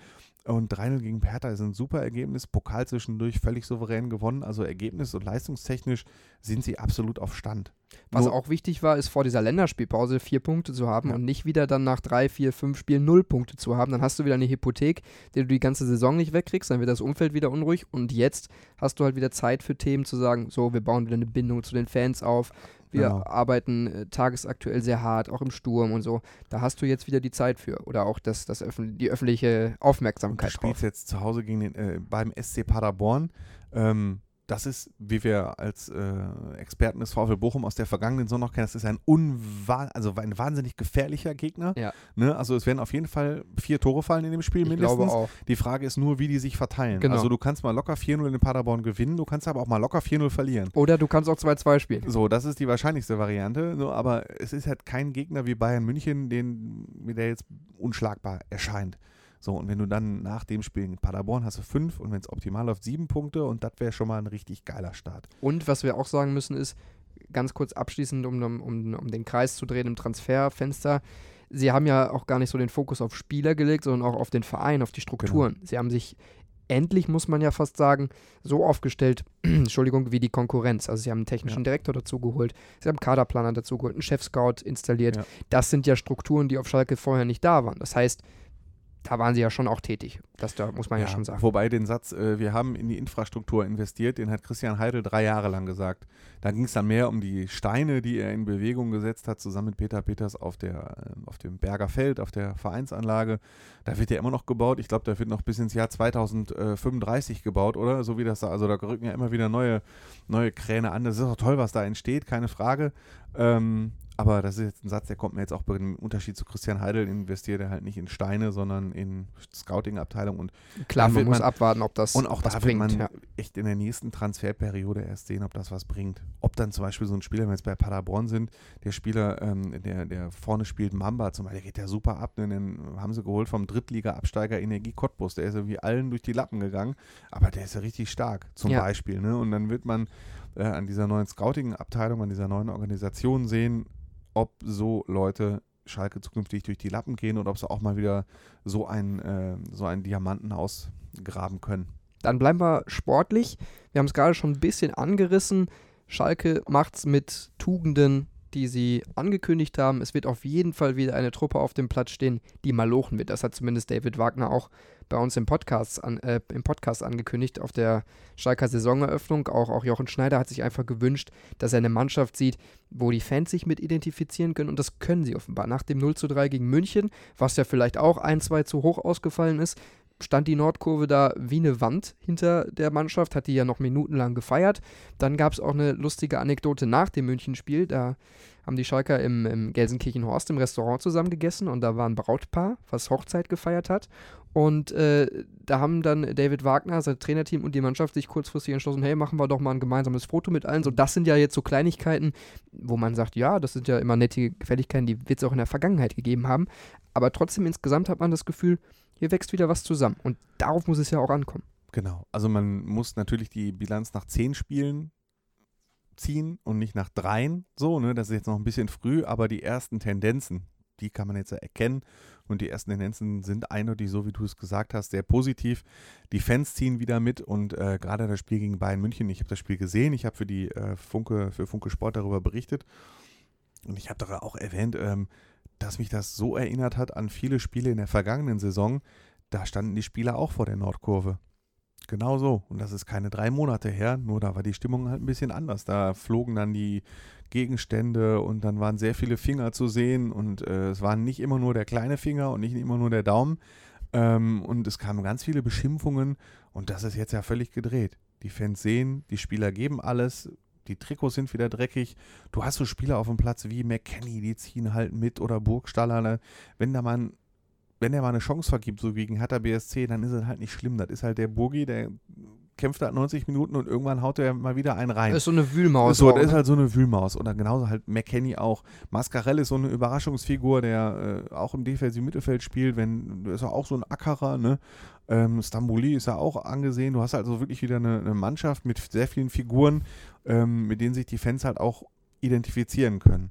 Und 3-0 gegen Hertha ist ein super Ergebnis. Pokal zwischendurch völlig souverän gewonnen. Also ergebnis- und leistungstechnisch sind sie absolut auf Stand. Was Nur- auch wichtig war, ist vor dieser Länderspielpause vier Punkte zu haben Ja. und nicht wieder dann nach drei, vier, fünf Spielen null Punkte zu haben. Dann hast du wieder eine Hypothek, die du die ganze Saison nicht wegkriegst, dann wird das Umfeld wieder unruhig und jetzt hast du halt wieder Zeit für Themen zu sagen, so, wir bauen wieder eine Bindung zu den Fans auf. Wir Genau. arbeiten äh, tagesaktuell sehr hart, auch im Sturm und so. Da hast du jetzt wieder die Zeit für oder auch das, das öffn die öffentliche Und du Aufmerksamkeit spielst drauf. jetzt zu Hause gegen den, äh, beim SC Paderborn. Ähm, das ist, wie wir als äh, Experten des VfL Bochum aus der vergangenen Saison noch kennen, das ist ein, also ein wahnsinnig gefährlicher Gegner. Ja. Ne? Also es werden auf jeden Fall vier Tore fallen in dem Spiel Ich mindestens. glaube auch. Die Frage ist nur, wie die sich verteilen. Genau. Also du kannst mal locker 4-0 in Paderborn gewinnen, du kannst aber auch mal locker 4-0 verlieren. Oder du kannst auch 2-2 spielen. So, das ist die wahrscheinlichste Variante. So, aber es ist halt kein Gegner wie Bayern München, den, der jetzt unschlagbar erscheint. So, und wenn du dann nach dem Spiel in Paderborn hast du fünf und wenn es optimal läuft, sieben Punkte und das wäre schon mal ein richtig geiler Start. Und was wir auch sagen müssen ist, ganz kurz abschließend, um, um, um, den Kreis zu drehen im Transferfenster, sie haben ja auch gar nicht so den Fokus auf Spieler gelegt, sondern auch auf den Verein, auf die Strukturen. Sie haben sich endlich, muss man ja fast sagen, so aufgestellt, Entschuldigung, wie die Konkurrenz. Also sie haben einen technischen Ja. Direktor dazu geholt, sie haben einen Kaderplaner dazu geholt, einen Chefscout installiert. Ja. Das sind ja Strukturen, die auf Schalke vorher nicht da waren. Das heißt, da waren sie ja schon auch tätig. Das da muss man ja, schon sagen. Wobei den Satz, äh, wir haben in die Infrastruktur investiert, den hat Christian Heidel drei Jahre lang gesagt. Da ging es dann mehr um die Steine, die er in Bewegung gesetzt hat, zusammen mit Peter Peters auf, der, äh, auf dem Berger Feld, auf der Vereinsanlage. Da wird ja immer noch gebaut. Ich glaube, da wird noch bis ins Jahr 2035 gebaut, oder? So wie das da, also da rücken ja immer wieder neue, neue Kräne an. Das ist auch toll, was da entsteht, keine Frage. Ähm, aber das ist jetzt ein Satz, der kommt mir jetzt auch bei dem Unterschied zu Christian Heidel, investiert er halt nicht in Steine, sondern in Scouting-Abteilung. Und Klar, man muss man, abwarten, ob das Und auch was da bringt, wird man ja. echt in der nächsten Transferperiode erst sehen, ob das was bringt. Ob dann zum Beispiel so ein Spieler, wenn wir jetzt bei Paderborn sind, der Spieler, ähm, der, der vorne spielt, Mamba zum Beispiel, der geht ja super ab. Ne? Den haben sie geholt vom Drittliga-Absteiger Energie Cottbus. Der ist irgendwie allen durch die Lappen gegangen, aber der ist ja richtig stark, zum ja. Beispiel. Ne? Und dann wird man äh, an dieser neuen Scouting-Abteilung, an dieser neuen Organisation sehen, ob so Leute Schalke zukünftig durch die Lappen gehen oder ob sie auch mal wieder so einen, äh, so einen Diamanten ausgraben können. Dann bleiben wir sportlich. Wir haben es gerade schon ein bisschen angerissen. Schalke macht es mit Tugenden, die sie angekündigt haben. Es wird auf jeden Fall wieder eine Truppe auf dem Platz stehen, die malochen wird. Das hat zumindest David Wagner auch bei uns im Podcast, an, äh, im Podcast angekündigt, auf der Schalker Saisoneröffnung. Auch, auch Jochen Schneider hat sich einfach gewünscht, dass er eine Mannschaft sieht, wo die Fans sich mit identifizieren können. Und das können sie offenbar. Nach dem 0 zu 3 gegen München, was ja vielleicht auch ein, zwei zu hoch ausgefallen ist, stand die Nordkurve da wie eine Wand hinter der Mannschaft, hat die ja noch minutenlang gefeiert. Dann gab es auch eine lustige Anekdote nach dem Münchenspiel. Da haben die Schalker im, im Gelsenkirchenhorst im Restaurant zusammen gegessen und da war ein Brautpaar, was Hochzeit gefeiert hat. Und äh, da haben dann David Wagner, sein Trainerteam und die Mannschaft sich kurzfristig entschlossen, hey, machen wir doch mal ein gemeinsames Foto mit allen. So, das sind ja jetzt so Kleinigkeiten, wo man sagt, ja, das sind ja immer nette Gefälligkeiten, die wird es auch in der Vergangenheit gegeben haben. Aber trotzdem insgesamt hat man das Gefühl, hier wächst wieder was zusammen. Und darauf muss es ja auch ankommen. Genau. Also man muss natürlich die Bilanz nach zehn Spielen ziehen und nicht nach dreien. So, ne? Das ist jetzt noch ein bisschen früh, aber die ersten Tendenzen, die kann man jetzt erkennen. Und die ersten Tendenzen sind eindeutig, so wie du es gesagt hast, sehr positiv. Die Fans ziehen wieder mit und äh, gerade das Spiel gegen Bayern München, ich habe das Spiel gesehen, ich habe für die äh, Funke, für Funke Sport darüber berichtet. Und ich habe doch auch erwähnt, ähm, dass mich das so erinnert hat an viele Spiele in der vergangenen Saison. Da standen die Spieler auch vor der Nordkurve. Genau so. Und das ist keine drei Monate her, nur da war die Stimmung halt ein bisschen anders. Da flogen dann die Gegenstände und dann waren sehr viele Finger zu sehen und äh, es waren nicht immer nur der kleine Finger und nicht immer nur der Daumen. Ähm, und es kamen ganz viele Beschimpfungen und das ist jetzt ja völlig gedreht. Die Fans sehen, die Spieler geben alles, die Trikots sind wieder dreckig. Du hast so Spieler auf dem Platz wie McKenny, die ziehen halt mit oder Burgstaller. Ne? Wenn da mal wenn er mal eine Chance vergibt, so gegen Hertha BSC, dann ist es halt nicht schlimm. Das ist halt der Burgi, der kämpft halt 90 Minuten und irgendwann haut er mal wieder einen rein. Das ist so eine Wühlmaus. So, das ist ne? halt so eine Wühlmaus. Und dann genauso halt McKenny auch. Mascarell ist so eine Überraschungsfigur, der äh, auch im defensiven Mittelfeld spielt. Wenn, ist er auch so ein Ackerer, ne? Ähm, Stambouli ist ja auch angesehen. Du hast also wirklich wieder eine, eine Mannschaft mit sehr vielen Figuren, ähm, mit denen sich die Fans halt auch identifizieren können.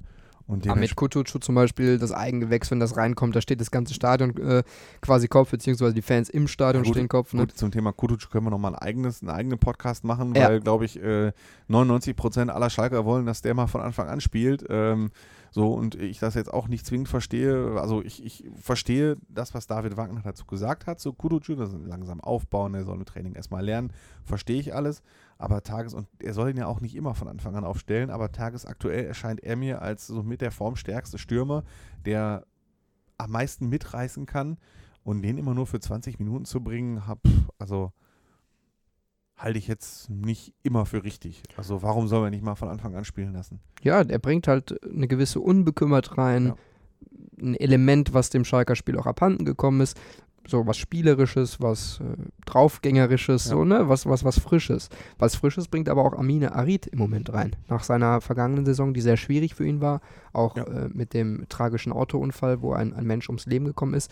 Und Aber mit Kutucu zum Beispiel, das Eigengewächs, wenn das reinkommt, da steht das ganze Stadion äh, quasi Kopf, beziehungsweise die Fans im Stadion gut, stehen Kopf. Ne? Gut, zum Thema Kutucu können wir nochmal ein eigenes, einen eigenen Podcast machen, ja. weil, glaube ich, äh, 99 Prozent aller Schalker wollen, dass der mal von Anfang an spielt. Ähm, so, und ich das jetzt auch nicht zwingend verstehe. Also ich, ich verstehe das, was David Wagner dazu gesagt hat, zu Kuducu, das ist langsam aufbauen, er soll mit Training erstmal lernen, verstehe ich alles. Aber tages, und er soll ihn ja auch nicht immer von Anfang an aufstellen, aber tagesaktuell erscheint er mir als so mit der formstärkste Stürmer, der am meisten mitreißen kann. Und den immer nur für 20 Minuten zu bringen, hab, also halte ich jetzt nicht immer für richtig. Also warum soll man nicht mal von Anfang an spielen lassen? Ja, der bringt halt eine gewisse Unbekümmert rein. Ja. Ein Element, was dem Schalker Spiel auch abhanden gekommen ist. So was Spielerisches, was äh, Draufgängerisches, ja. so, ne? Was, was, was Frisches. Was Frisches bringt aber auch Amine Arid im Moment rein. Nach seiner vergangenen Saison, die sehr schwierig für ihn war, auch ja. äh, mit dem tragischen Autounfall, wo ein, ein Mensch ums Leben gekommen ist.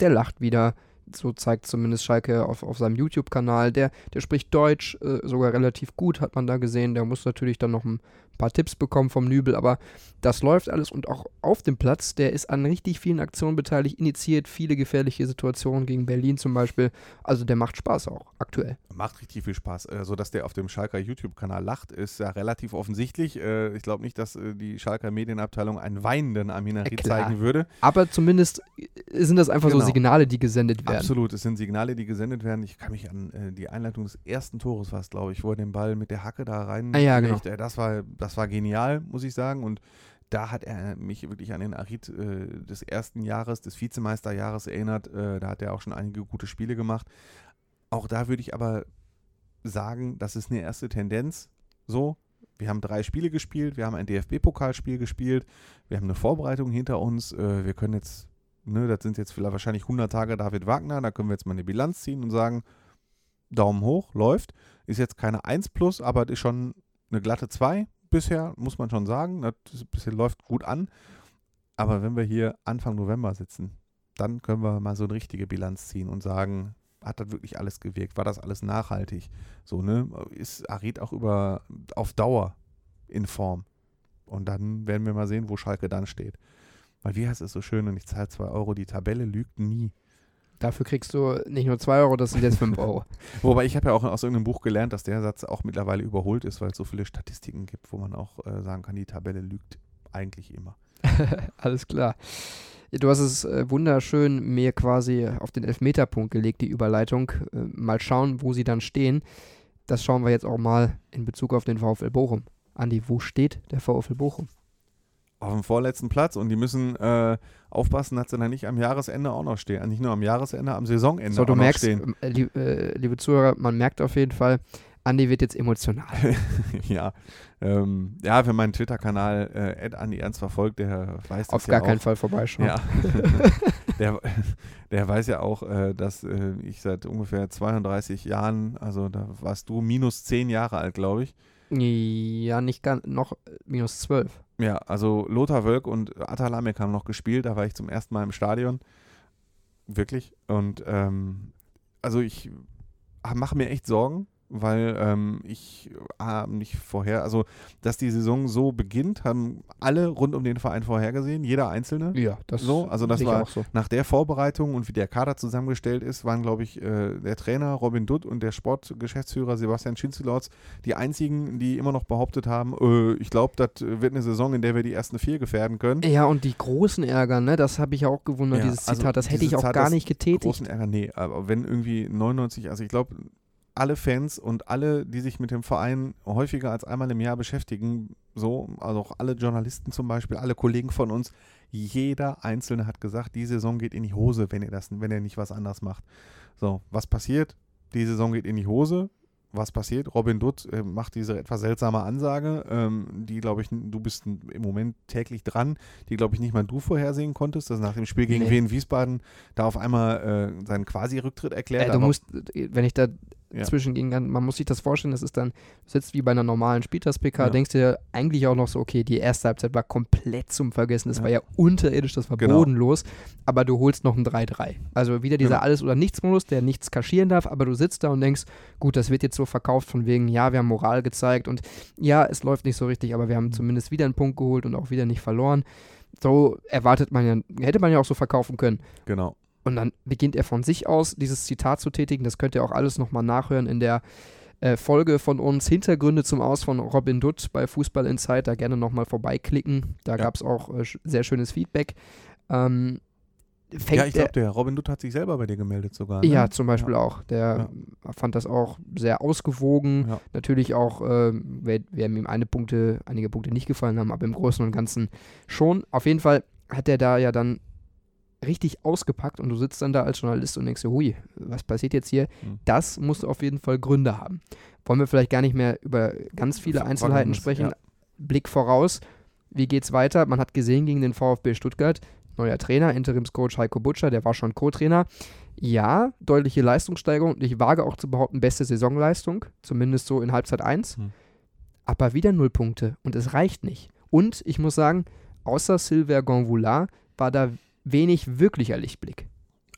Der lacht wieder, so zeigt zumindest Schalke auf, auf seinem YouTube-Kanal. Der, der spricht Deutsch äh, sogar relativ gut, hat man da gesehen. Der muss natürlich dann noch ein paar Tipps bekommen vom Nübel, aber das läuft alles und auch auf dem Platz, der ist an richtig vielen Aktionen beteiligt, initiiert viele gefährliche Situationen gegen Berlin zum Beispiel. Also der macht Spaß auch aktuell. Macht richtig viel Spaß. Äh, so dass der auf dem Schalker YouTube-Kanal lacht, ist ja relativ offensichtlich. Äh, ich glaube nicht, dass äh, die Schalker Medienabteilung einen weinenden Aminari zeigen würde. Aber zumindest sind das einfach genau. so Signale, die gesendet werden. Absolut, es sind Signale, die gesendet werden. Ich kann mich an die Einleitung des ersten Tores, was glaube ich, wo er den Ball mit der Hacke da rein. Ah, ja, genau. Das war, das war genial, muss ich sagen. Und da hat er mich wirklich an den Arid äh, des ersten Jahres, des Vizemeisterjahres erinnert. Äh, da hat er auch schon einige gute Spiele gemacht. Auch da würde ich aber sagen, das ist eine erste Tendenz. So, wir haben drei Spiele gespielt, wir haben ein DFB-Pokalspiel gespielt, wir haben eine Vorbereitung hinter uns. Äh, wir können jetzt ne, das sind jetzt vielleicht wahrscheinlich 100 Tage David Wagner, da können wir jetzt mal eine Bilanz ziehen und sagen, Daumen hoch, läuft. Ist jetzt keine 1 plus, aber ist schon eine glatte 2 bisher, muss man schon sagen. Das bisher läuft gut an. Aber wenn wir hier Anfang November sitzen, dann können wir mal so eine richtige Bilanz ziehen und sagen, hat das wirklich alles gewirkt? War das alles nachhaltig? So, ne? Ist Arid auch über auf Dauer in Form? Und dann werden wir mal sehen, wo Schalke dann steht. Weil wie heißt es so schön, und ich zahle 2 Euro, die Tabelle lügt nie. Dafür kriegst du nicht nur 2 Euro, das sind jetzt 5 Euro. Wobei ich habe ja auch aus irgendeinem Buch gelernt, dass der Satz auch mittlerweile überholt ist, weil es so viele Statistiken gibt, wo man auch äh, sagen kann, die Tabelle lügt eigentlich immer. Alles klar. Du hast es äh, wunderschön mir quasi auf den Elfmeterpunkt gelegt, die Überleitung. Äh, mal schauen, wo sie dann stehen. Das schauen wir jetzt auch mal in Bezug auf den VfL Bochum. Andi, wo steht der VfL Bochum? Auf dem vorletzten Platz und die müssen äh, aufpassen, dass sie dann nicht am Jahresende auch noch stehen. Nicht nur am Jahresende, am Saisonende so, du auch merkst, noch stehen. Äh, lieb, äh, liebe Zuhörer, man merkt auf jeden Fall, Andi wird jetzt emotional. ja, ähm, ja, wer meinen Twitter-Kanal äh, Andi Ernst verfolgt, der weiß das Auf ja gar auch. keinen Fall vorbeischauen. Ja. der, der weiß ja auch, äh, dass äh, ich seit ungefähr 32 Jahren, also da warst du minus 10 Jahre alt, glaube ich. Ja, nicht ganz, noch minus 12. Ja, also Lothar Wölk und Atalamek haben noch gespielt, da war ich zum ersten Mal im Stadion. Wirklich. Und ähm, also ich mache mir echt Sorgen, weil ähm, ich äh, nicht vorher, also dass die Saison so beginnt, haben alle rund um den Verein vorhergesehen, jeder Einzelne. Ja, das So, also das war auch so. nach der Vorbereitung und wie der Kader zusammengestellt ist, waren, glaube ich, äh, der Trainer Robin Dutt und der Sportgeschäftsführer Sebastian Schinzelorz die einzigen, die immer noch behauptet haben, äh, ich glaube, das wird eine Saison, in der wir die ersten vier gefährden können. Ja, und die großen Ärger, ne, das habe ich auch gewundert, Ja, dieses also Zitat, das hätte ich auch Zitat, gar nicht getätigt. Großen Ärger, nee, aber wenn irgendwie 99, also ich glaube, alle Fans und alle, die sich mit dem Verein häufiger als einmal im Jahr beschäftigen, so, also auch alle Journalisten zum Beispiel, alle Kollegen von uns, jeder Einzelne hat gesagt, die Saison geht in die Hose, wenn ihr das, wenn ihr nicht was anderes macht. So, was passiert? Die Saison geht in die Hose. Was passiert? Robin Dutt äh, macht diese etwas seltsame Ansage, ähm, die, glaube ich, du bist im Moment täglich dran, die, glaube ich, nicht mal du vorhersehen konntest, dass nach dem Spiel gegen Nee. Wien Wiesbaden da auf einmal äh, seinen Quasi-Rücktritt erklärt. Äh, du musst, wenn ich da Ja. zwischengehen kann, man muss sich das vorstellen, das ist dann, du sitzt wie bei einer normalen Spieltags-PK, Ja. denkst dir eigentlich auch noch so, okay, die erste Halbzeit war komplett zum Vergessen, das Ja. war ja unterirdisch, das war Genau. bodenlos, aber du holst noch ein 3-3. Also wieder dieser Genau. Alles- oder Nichts-Modus, der nichts kaschieren darf, aber du sitzt da und denkst, gut, das wird jetzt so verkauft von wegen, ja, wir haben Moral gezeigt und ja, es läuft nicht so richtig, aber wir haben zumindest wieder einen Punkt geholt und auch wieder nicht verloren. So erwartet man ja, hätte man ja auch so verkaufen können. Genau. Und dann beginnt er von sich aus, dieses Zitat zu tätigen. Das könnt ihr auch alles nochmal nachhören in der äh, Folge von uns. Hintergründe zum Aus von Robin Dutt bei Fußball Insight. Da gerne nochmal vorbeiklicken. Da Ja. gab es auch äh, sehr schönes Feedback. Ähm, Ja, ich glaube, der Robin Dutt hat sich selber bei dir gemeldet sogar. Ne? ja, zum Beispiel auch. Der fand das auch sehr ausgewogen. Ja. Natürlich auch, äh, wer- werden ihm eine Punkte, einige Punkte nicht gefallen haben, aber im Großen und Ganzen schon. Auf jeden Fall hat er da ja dann richtig ausgepackt und du sitzt dann da als Journalist und denkst dir, hui, was passiert jetzt hier? Hm. Das muss auf jeden Fall Gründe haben. Wollen wir vielleicht gar nicht mehr über ganz viele Ver- Einzelheiten sprechen. ja. Blick voraus. Wie geht's weiter? Man hat gesehen gegen den VfB Stuttgart, neuer Trainer, Interimscoach Heiko Butscher, der war schon Co-Trainer. Ja, deutliche Leistungssteigerung und ich wage auch zu behaupten, beste Saisonleistung, zumindest so in Halbzeit 1. Hm. Aber wieder null Punkte und es reicht nicht. Und ich muss sagen, außer Silver Gonvoula war da wenig wirklicher Lichtblick.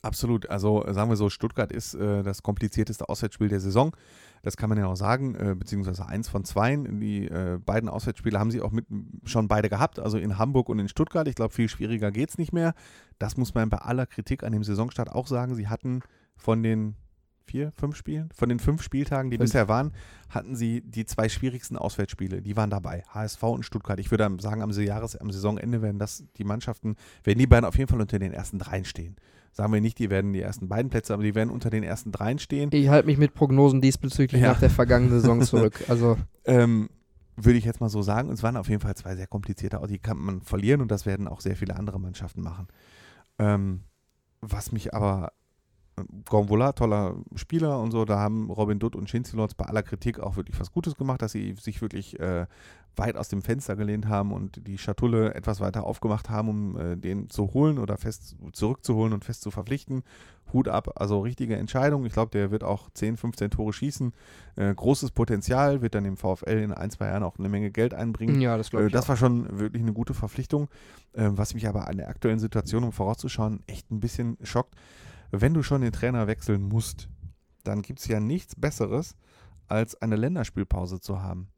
Absolut. Also äh, sagen wir so, Stuttgart ist äh, das komplizierteste Auswärtsspiel der Saison. Das kann man ja auch sagen, äh, beziehungsweise eins von zweien. Die äh, beiden Auswärtsspiele haben sie auch mit schon beide gehabt, also in Hamburg und in Stuttgart. Ich glaube, viel schwieriger geht es nicht mehr. Das muss man bei aller Kritik an dem Saisonstart auch sagen. Sie hatten von den vier, fünf Spielen, von den fünf Spieltagen, die Fünf. bisher waren, hatten sie die zwei schwierigsten Auswärtsspiele. Die waren dabei, HSV und Stuttgart. Ich würde sagen, am, Jahres-, am Saisonende werden das die Mannschaften, werden die beiden auf jeden Fall unter den ersten dreien stehen. Sagen wir nicht, die werden die ersten beiden Plätze, aber die werden unter den ersten dreien stehen. Ich halte mich mit Prognosen diesbezüglich Ja. nach der vergangenen Saison zurück. Also Ähm, würde ich jetzt mal so sagen. Und es waren auf jeden Fall zwei sehr komplizierte, die kann man verlieren und das werden auch sehr viele andere Mannschaften machen. Ähm, was mich aber Gonvola, toller Spieler und so, da haben Robin Dutt und Schinzilotz bei aller Kritik auch wirklich was Gutes gemacht, dass sie sich wirklich äh, weit aus dem Fenster gelehnt haben und die Schatulle etwas weiter aufgemacht haben, um äh, den zu holen oder fest zurückzuholen und fest zu verpflichten. Hut ab, also richtige Entscheidung. Ich glaube, der wird auch 10, 15 Tore schießen. Äh, großes Potenzial, wird dann dem VfL in ein, zwei Jahren auch eine Menge Geld einbringen. Ja, das glaube Äh, ich. das auch. war schon wirklich eine gute Verpflichtung, äh, was mich aber an der aktuellen Situation, um vorauszuschauen, echt ein bisschen schockt. Wenn du schon den Trainer wechseln musst, dann gibt es ja nichts Besseres, als eine Länderspielpause zu haben.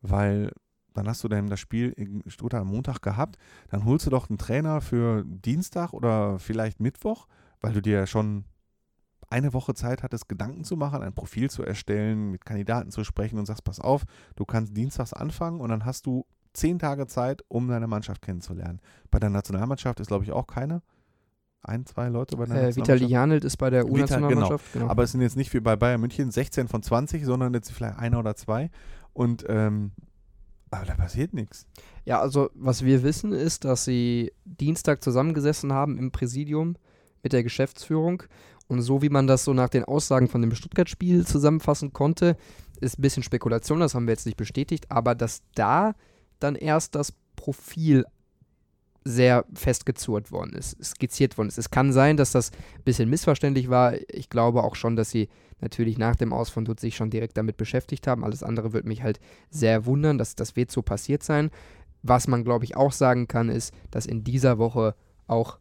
Weil dann hast du dann das Spiel in Stuttgart am Montag gehabt, dann holst du doch einen Trainer für Dienstag oder vielleicht Mittwoch, weil du dir ja schon eine Woche Zeit hattest, Gedanken zu machen, ein Profil zu erstellen, mit Kandidaten zu sprechen und sagst, pass auf, du kannst dienstags anfangen und dann hast du zehn Tage Zeit, um deine Mannschaft kennenzulernen. Bei der Nationalmannschaft ist, glaube ich, auch keine. Ein, zwei Leute bei der Äh, Vitali. Janelt ist bei der Vital- U-Nationalmannschaft. Genau. Aber es sind jetzt nicht wie bei Bayern München 16 von 20, sondern jetzt vielleicht einer oder zwei. Und ähm, aber da passiert nichts. Ja, also was wir wissen ist, dass sie Dienstag zusammengesessen haben im Präsidium mit der Geschäftsführung. Und so wie man das so nach den Aussagen von dem Stuttgart-Spiel zusammenfassen konnte, ist ein bisschen Spekulation, das haben wir jetzt nicht bestätigt, aber dass da dann erst das Profil sehr festgezurrt worden ist, skizziert worden ist. Es kann sein, dass das ein bisschen missverständlich war. Ich glaube auch schon, dass sie natürlich nach dem Aus von Dutt sich schon direkt damit beschäftigt haben. Alles andere würde mich halt sehr wundern, dass das wird so passiert sein. Was man, glaube ich, auch sagen kann, ist, dass in dieser Woche auch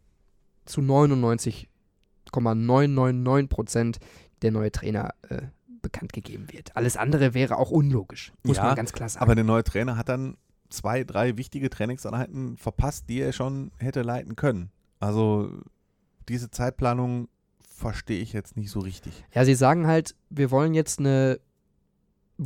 zu 99,999 Prozent der neue Trainer äh, bekannt gegeben wird. Alles andere wäre auch unlogisch, muss Ja, man ganz klar sagen. Aber der neue Trainer hat dann zwei, drei wichtige Trainingseinheiten verpasst, die er schon hätte leiten können. Also diese Zeitplanung verstehe ich jetzt nicht so richtig. Ja, sie sagen halt, wir wollen jetzt eine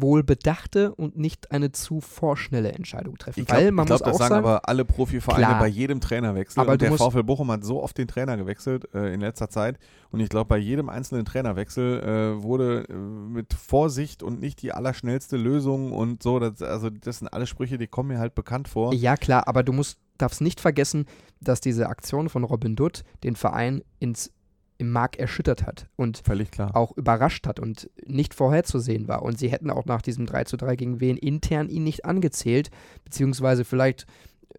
wohlbedachte und nicht eine zu vorschnelle Entscheidung treffen. Ich glaube, man glaub, muss das auch sagen sagen, aber alle Profivereine Klar. bei jedem Trainerwechsel. Aber der VfL Bochum hat so oft den Trainer gewechselt äh, in letzter Zeit. Und ich glaube, bei jedem einzelnen Trainerwechsel äh, wurde äh, mit Vorsicht und nicht die allerschnellste Lösung und so. Das, also das sind alle Sprüche, die kommen mir halt bekannt vor. ja klar, aber du musst, darfst nicht vergessen, dass diese Aktion von Robin Dutt den Verein ins, im Mark erschüttert hat und Völlig klar. auch überrascht hat und nicht vorherzusehen war. Und sie hätten auch nach diesem 3 zu 3 gegen Wien intern ihn nicht angezählt, beziehungsweise vielleicht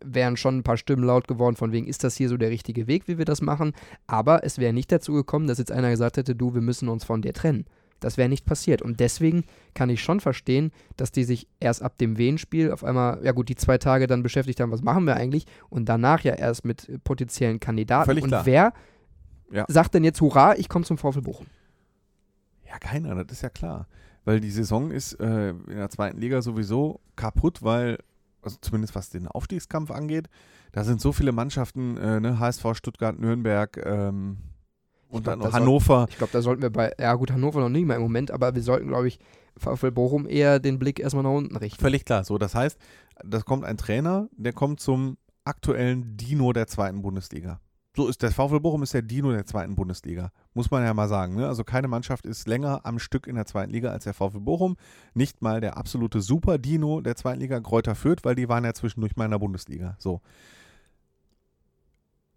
wären schon ein paar Stimmen laut geworden, von wegen, ist das hier so der richtige Weg, wie wir das machen? Aber es wäre nicht dazu gekommen, dass jetzt einer gesagt hätte, du, wir müssen uns von dir trennen. Das wäre nicht passiert. Und deswegen kann ich schon verstehen, dass die sich erst ab dem Wien-Spiel auf einmal, ja gut, die zwei Tage dann beschäftigt haben, was machen wir eigentlich? Und danach ja erst mit potenziellen Kandidaten. Völlig Und klar. wer Ja. sagt denn jetzt, hurra, ich komme zum VfL Bochum? Ja, keiner, das ist ja klar. Weil die Saison ist äh, in der zweiten Liga sowieso kaputt, weil, also zumindest was den Aufstiegskampf angeht, da sind so viele Mannschaften, äh, ne, HSV, Stuttgart, Nürnberg ähm, und glaub, dann da noch soll- Hannover. Ich glaube, da sollten wir bei, ja gut, Hannover noch nicht mehr im Moment, aber wir sollten, glaube ich, VfL Bochum eher den Blick erstmal nach unten richten. Völlig klar. So, das heißt, da kommt ein Trainer, der kommt zum aktuellen Dino der zweiten Bundesliga. So ist der VfL Bochum ist der Dino der zweiten Bundesliga. Muss man ja mal sagen. Ne? Also keine Mannschaft ist länger am Stück in der zweiten Liga als der VfL Bochum. Nicht mal der absolute Super-Dino der zweiten Liga Kräuter Fürth, weil die waren ja zwischendurch mal in der Bundesliga. So.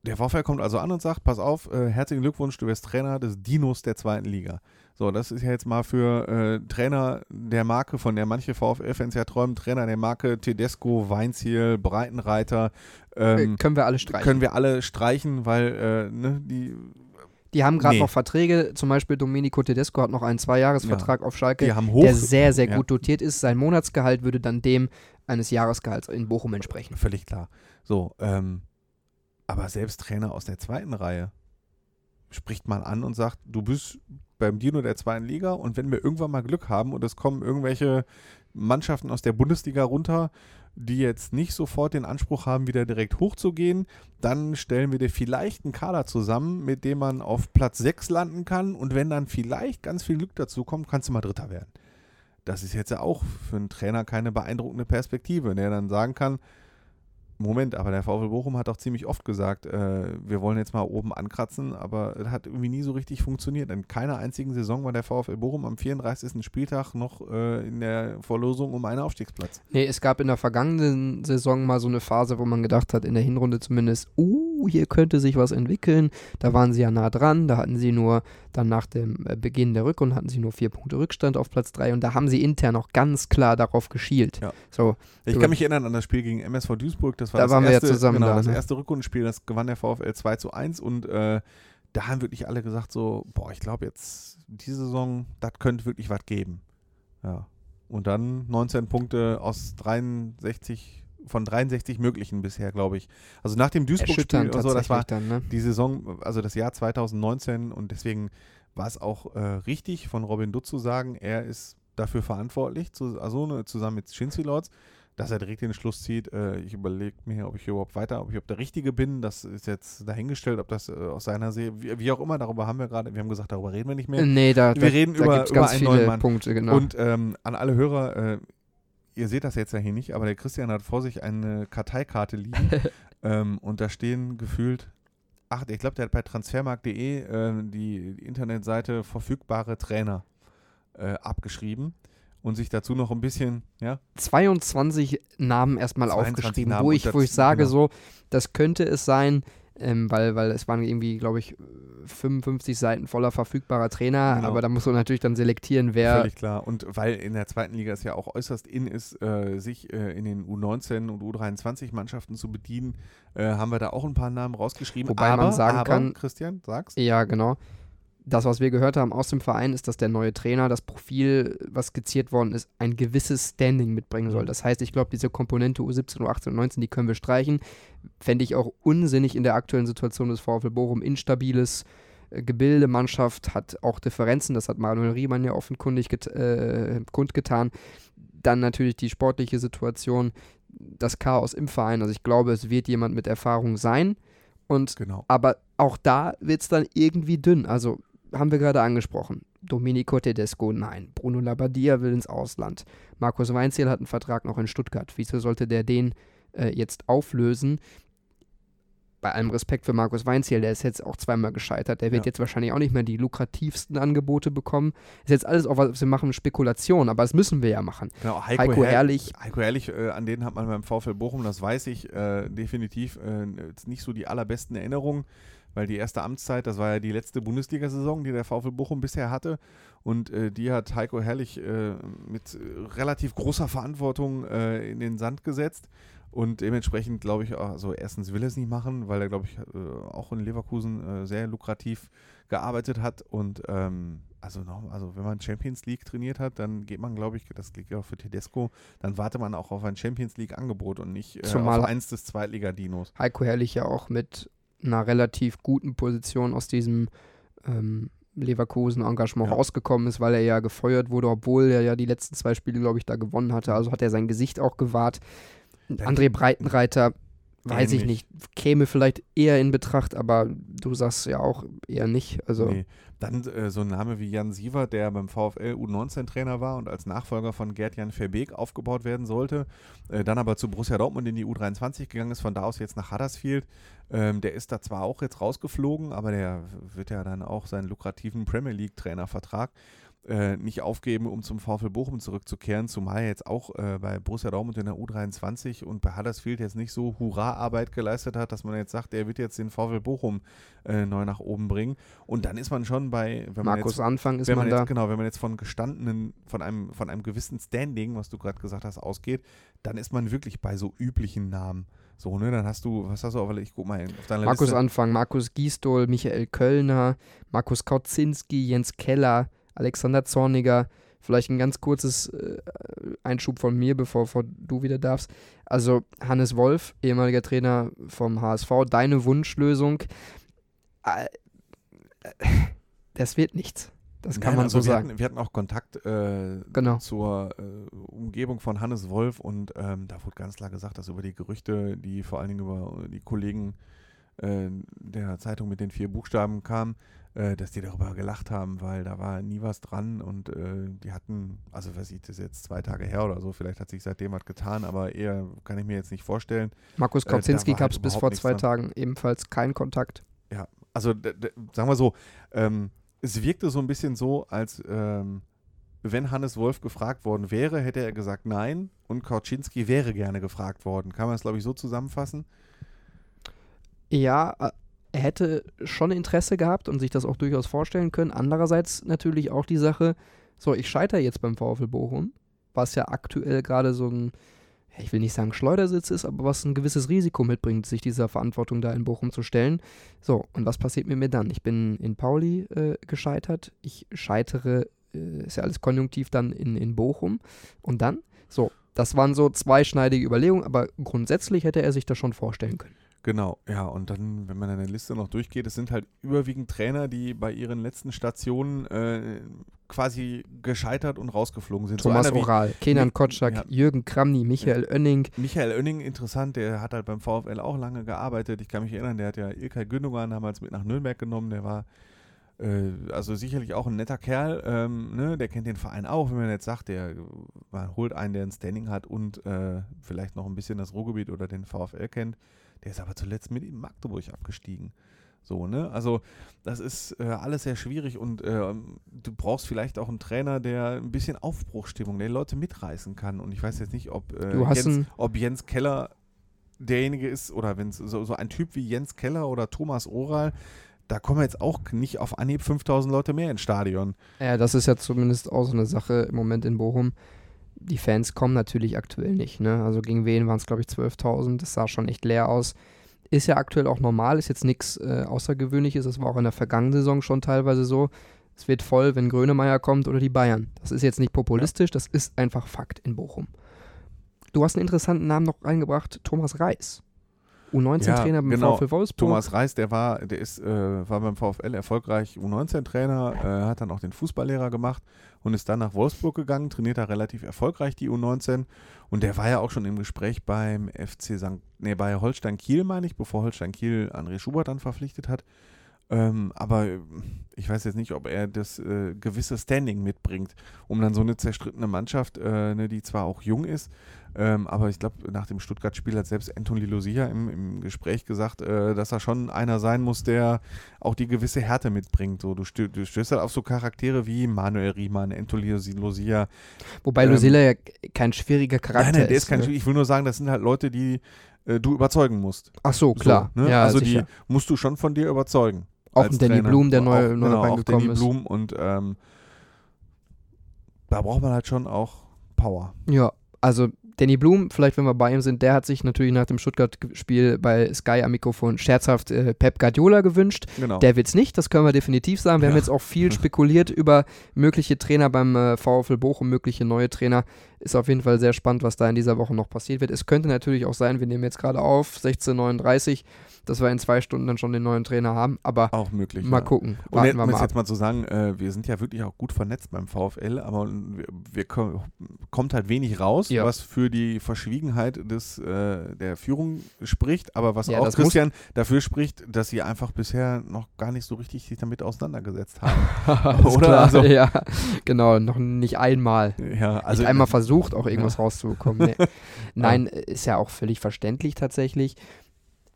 Der VfL kommt also an und sagt, pass auf, äh, herzlichen Glückwunsch, du wirst Trainer des Dinos der zweiten Liga. So, das ist ja jetzt mal für äh, Trainer der Marke, von der manche VfL-Fans ja träumen, Trainer der Marke Tedesco, Weinziel, Breitenreiter, ähm, äh, können wir alle streichen. können wir alle streichen, weil äh, ne, die, die haben gerade Nee. noch Verträge, zum Beispiel Domenico Tedesco hat noch einen Zweijahresvertrag auf Schalke, der sehr, sehr ja. gut dotiert ist. Sein Monatsgehalt würde dann dem eines Jahresgehalts in Bochum entsprechen. Völlig klar. So, ähm, aber selbst Trainer aus der zweiten Reihe spricht man an und sagt, du bist beim Dino der zweiten Liga und wenn wir irgendwann mal Glück haben und es kommen irgendwelche Mannschaften aus der Bundesliga runter, die jetzt nicht sofort den Anspruch haben, wieder direkt hochzugehen, dann stellen wir dir vielleicht einen Kader zusammen, mit dem man auf Platz 6 landen kann und wenn dann vielleicht ganz viel Glück dazu kommt, kannst du mal Dritter werden. Das ist jetzt ja auch für einen Trainer keine beeindruckende Perspektive, der dann sagen kann, Moment, aber der VfL Bochum hat auch ziemlich oft gesagt, äh, wir wollen jetzt mal oben ankratzen, aber es hat irgendwie nie so richtig funktioniert. In keiner einzigen Saison war der VfL Bochum am 34. Spieltag noch äh, in der Verlosung um einen Aufstiegsplatz. Nee, es gab in der vergangenen Saison mal so eine Phase, wo man gedacht hat, in der Hinrunde zumindest, uh, uh, hier könnte sich was entwickeln. Da waren sie ja nah dran, da hatten sie nur, dann nach dem äh, Beginn der Rückrunde hatten sie nur vier Punkte Rückstand auf Platz 3 und da haben sie intern auch ganz klar darauf geschielt. Ja. So, Ich kann mich erinnern an das Spiel gegen MSV Duisburg. Das war Da das waren wir ja erste, zusammen Genau, da, das ne? erste Rückrundenspiel, das gewann der VfL 2 zu 1 und äh, da haben wirklich alle gesagt so, boah, ich glaube jetzt, diese Saison, das könnte wirklich was geben. Ja. Und dann 19 Punkte aus 63, von 63 möglichen bisher, glaube ich. Also nach dem Duisburg-Spiel und so, das war dann, ne? die Saison, also das Jahr 2019 und deswegen war es auch äh, richtig von Robin Dutt zu sagen, er ist dafür verantwortlich, zu, also ne, zusammen mit Shinzi Lords, dass er direkt den Schluss zieht. Äh, ich überlege mir, ob ich überhaupt weiter, ob ich ob der Richtige bin. Das ist jetzt dahingestellt, ob das äh, aus seiner Seele, wie, wie auch immer, darüber haben wir gerade, wir haben gesagt, darüber reden wir nicht mehr. Nee, da, Wir da, reden da über- über ganz einen viele neuen Mann. Punkte, genau. Und ähm, an alle Hörer, äh, ihr seht das jetzt ja hier nicht, aber der Christian hat vor sich eine Karteikarte liegen ähm, und da stehen gefühlt, ach, ich glaube, der hat bei transfermarkt.de äh, die, die Internetseite verfügbare Trainer äh, abgeschrieben und sich dazu noch ein bisschen, ja, 22 Namen erstmal 22 aufgeschrieben, Namen wo ich, wo ich sage genau. so, das könnte es sein, ähm, weil, weil es waren irgendwie, glaube ich, 55 Seiten voller verfügbarer Trainer, Genau. aber da muss man natürlich dann selektieren, wer Völlig klar. Und weil in der zweiten Liga es ja auch äußerst in ist, äh, sich äh, in den U19 und U23-Mannschaften zu bedienen, äh, haben wir da auch ein paar Namen rausgeschrieben. Wobei aber, man sagen aber, kann- Christian, sag's. Ja, genau. Das, was wir gehört haben aus dem Verein, ist, dass der neue Trainer das Profil, was skizziert worden ist, ein gewisses Standing mitbringen soll. Mhm. Das heißt, ich glaube, diese Komponente U17, U18 und 19, die können wir streichen. Fände ich auch unsinnig in der aktuellen Situation des VfL Bochum. Instabiles äh, Gebilde, Mannschaft hat auch Differenzen. Das hat Manuel Riemann ja offenkundig äh, kundgetan. Dann natürlich die sportliche Situation, das Chaos im Verein. Also ich glaube, es wird jemand mit Erfahrung sein. Und Genau. aber auch da wird es dann irgendwie dünn. Also haben wir gerade angesprochen. Domenico Tedesco, nein. Bruno Labbadia will ins Ausland. Markus Weinziel hat einen Vertrag noch in Stuttgart. Wieso sollte der den äh, jetzt auflösen? Bei allem Respekt für Markus Weinziel, der ist jetzt auch zweimal gescheitert. Der wird Ja. jetzt wahrscheinlich auch nicht mehr die lukrativsten Angebote bekommen. Ist jetzt alles auch, was wir machen, Spekulation, aber das müssen wir ja machen. genau. Heiko Herr- Herrlich, Heiko Ehrlich, äh, an den hat man beim VfL Bochum, das weiß ich, äh, definitiv äh, nicht so die allerbesten Erinnerungen, weil die erste Amtszeit, das war ja die letzte Bundesliga-Saison, die der VfL Bochum bisher hatte. Und äh, die hat Heiko Herrlich äh, mit relativ großer Verantwortung äh, in den Sand gesetzt. Und dementsprechend glaube ich, also erstens will er es nicht machen, weil er, glaube ich, äh, auch in Leverkusen äh, sehr lukrativ gearbeitet hat. Und ähm, also, noch, also wenn man Champions League trainiert hat, dann geht man, glaube ich, das gilt ja auch für Tedesco, dann wartet man auch auf ein Champions League-Angebot und nicht äh, Zumal- auf eins des Zweitliga-Dinos. Heiko Herrlich ja auch mit einer relativ guten Position aus diesem ähm, Leverkusen-Engagement Ja. rausgekommen ist, weil er ja gefeuert wurde, obwohl er ja die letzten zwei Spiele, glaube ich, da gewonnen hatte. Also hat er sein Gesicht auch gewahrt. André Breitenreiter, weiß ich Ähnlich. nicht, käme vielleicht eher in Betracht, aber du sagst ja auch eher nicht. Also Nee. Dann äh, so ein Name wie Jan Siever, der beim VfL U19-Trainer war und als Nachfolger von Gerd-Jan Verbeek aufgebaut werden sollte, äh, dann aber zu Borussia Dortmund in die U23 gegangen ist, von da aus jetzt nach Huddersfield. Ähm, der ist da zwar auch jetzt rausgeflogen, aber der wird ja dann auch seinen lukrativen Premier League-Trainervertrag nicht aufgeben, um zum VfL Bochum zurückzukehren, zumal jetzt auch äh, bei Borussia Dortmund in der U23 und bei Huddersfield jetzt nicht so Hurra-Arbeit geleistet hat, dass man jetzt sagt, er wird jetzt den VfL Bochum äh, neu nach oben bringen. Und dann ist man schon bei, wenn man Markus jetzt, Anfang ist wenn man, man da. jetzt, genau, wenn man jetzt von gestandenen, von einem, von einem gewissen Standing, was du gerade gesagt hast, ausgeht, dann ist man wirklich bei so üblichen Namen. So, ne, dann hast du, was hast du, ich guck mal auf deiner Markus Liste. Anfang, Markus Gisdol, Michael Köllner, Markus Kautzinski, Jens Keller, Alexander Zorniger. Vielleicht ein ganz kurzes äh, Einschub von mir, bevor, bevor du wieder darfst. Also Hannes Wolf, ehemaliger Trainer vom HSV, deine Wunschlösung. Äh, das wird nichts. Das kann Nein, man also so wir sagen. Hatten, wir hatten auch Kontakt äh, Genau. zur äh, Umgebung von Hannes Wolf und ähm, da wurde ganz klar gesagt, dass über die Gerüchte, die vor allen Dingen über die Kollegen äh, der Zeitung mit den vier Buchstaben kamen, äh, dass die darüber gelacht haben, weil da war nie was dran und äh, die hatten, also weiß ich, das ist jetzt zwei Tage her oder so, vielleicht hat sich seitdem was getan, aber eher kann ich mir jetzt nicht vorstellen. Markus äh, Kautzinski war gab halt es bis überhaupt vor zwei dran. Tagen ebenfalls keinen Kontakt. also d- d- sagen wir so, ähm, es wirkte so ein bisschen so, als ähm, wenn Hannes Wolf gefragt worden wäre, hätte er gesagt nein und Kauczynski wäre gerne gefragt worden. Kann man das, glaube ich, so zusammenfassen? Ja, äh, er hätte schon Interesse gehabt und sich das auch durchaus vorstellen können. Andererseits natürlich auch die Sache, so, ich scheitere jetzt beim VfL Bochum, was ja aktuell gerade so ein, ich will nicht sagen Schleudersitz ist, aber was ein gewisses Risiko mitbringt, sich dieser Verantwortung da in Bochum zu stellen. So, und was passiert mit mir dann? Ich bin in Pauli äh, gescheitert, ich scheitere, äh, ist ja alles konjunktiv dann in, in Bochum und dann, so, das waren so zweischneidige Überlegungen, aber grundsätzlich hätte er sich das schon vorstellen können. Genau, ja, und dann, wenn man eine Liste noch durchgeht, es sind halt überwiegend Trainer, die bei ihren letzten Stationen äh, quasi gescheitert und rausgeflogen sind. Thomas so Oral, Kenan Kotschak, ja. Jürgen Kramny, Michael ja. Oenning. Michael Oenning, interessant, der hat halt beim VfL auch lange gearbeitet. Ich kann mich erinnern, der hat ja Ilkay Gündogan damals mit nach Nürnberg genommen, der war äh, also sicherlich auch ein netter Kerl, ähm, ne? der kennt den Verein auch, wenn man jetzt sagt, der man holt einen, der ein Standing hat und äh, vielleicht noch ein bisschen das Ruhrgebiet oder den VfL kennt der ist aber zuletzt mit in Magdeburg abgestiegen. So, ne? Also, das ist äh, alles sehr schwierig und äh, du brauchst vielleicht auch einen Trainer, der ein bisschen Aufbruchstimmung, der Leute mitreißen kann. Und ich weiß jetzt nicht, ob, äh, Jens, ob Jens Keller derjenige ist oder wenn es so, so ein Typ wie Jens Keller oder Thomas Oral, da kommen jetzt auch nicht auf Anhieb 5000 Leute mehr ins Stadion. Ja, das ist ja zumindest auch so eine Sache im Moment in Bochum die Fans kommen natürlich aktuell nicht. Ne? Also gegen wen waren es, glaube ich, 12.000. Das sah schon echt leer aus. Ist ja aktuell auch normal, ist jetzt nichts äh, Außergewöhnliches. Das war auch in der vergangenen Saison schon teilweise so. Es wird voll, wenn Grönemeyer kommt oder die Bayern. Das ist jetzt nicht populistisch, das ist einfach Fakt in Bochum. Du hast einen interessanten Namen noch reingebracht, Thomas Reis. U19-Trainer ja, beim genau. VfL Wolfsburg. Thomas Reis, der war, der ist, äh, war beim VfL erfolgreich U19-Trainer, äh, hat dann auch den Fußballlehrer gemacht und ist dann nach Wolfsburg gegangen, trainiert da relativ erfolgreich die U19 und der war ja auch schon im Gespräch beim FC St. Nee, bei Holstein Kiel, meine ich, bevor Holstein Kiel André Schubert dann verpflichtet hat. Ähm, aber ich weiß jetzt nicht, ob er das äh, gewisse Standing mitbringt, um dann so eine zerstrittene Mannschaft, äh, ne, die zwar auch jung ist, ähm, aber ich glaube, nach dem Stuttgart-Spiel hat selbst Anthony Lucia im, im Gespräch gesagt, äh, dass er schon einer sein muss, der auch die gewisse Härte mitbringt. So, du, stö du stößt halt auf so Charaktere wie Manuel Riemann, Anthony Lucia. Wobei ähm, Lucilla ja kein schwieriger Charakter nein, nein, der ist. Kein, ne? Ich will nur sagen, das sind halt Leute, die äh, du überzeugen musst. Ach so, klar. So, ne? ja, also sicher. die musst du schon von dir überzeugen. Auch ein Danny Trainer. Blum, der neu, auch, neu genau, auch Danny ist. Blum und ähm, da braucht man halt schon auch Power. Ja, also Danny Blum, vielleicht wenn wir bei ihm sind, der hat sich natürlich nach dem Stuttgart-Spiel bei Sky am Mikrofon scherzhaft äh, Pep Guardiola gewünscht. Genau. Der es nicht, das können wir definitiv sagen. Wir ja. haben jetzt auch viel spekuliert über mögliche Trainer beim äh, VfL Bochum, mögliche neue Trainer. Ist auf jeden Fall sehr spannend, was da in dieser Woche noch passiert wird. Es könnte natürlich auch sein, wir nehmen jetzt gerade auf, 16.39 dass wir in zwei Stunden dann schon den neuen Trainer haben. Aber auch möglich. Mal ja. gucken. Und jetzt, wir mal jetzt mal zu sagen, äh, wir sind ja wirklich auch gut vernetzt beim VfL, aber wir, wir kommt halt wenig raus, ja. was für die Verschwiegenheit des, äh, der Führung spricht, aber was ja, auch Christian dafür spricht, dass sie einfach bisher noch gar nicht so richtig sich damit auseinandergesetzt haben. Oder? Klar, also, ja, genau, noch nicht einmal. Ja, also nicht einmal versucht, auch irgendwas rauszubekommen. Nee. Nein, ist ja auch völlig verständlich tatsächlich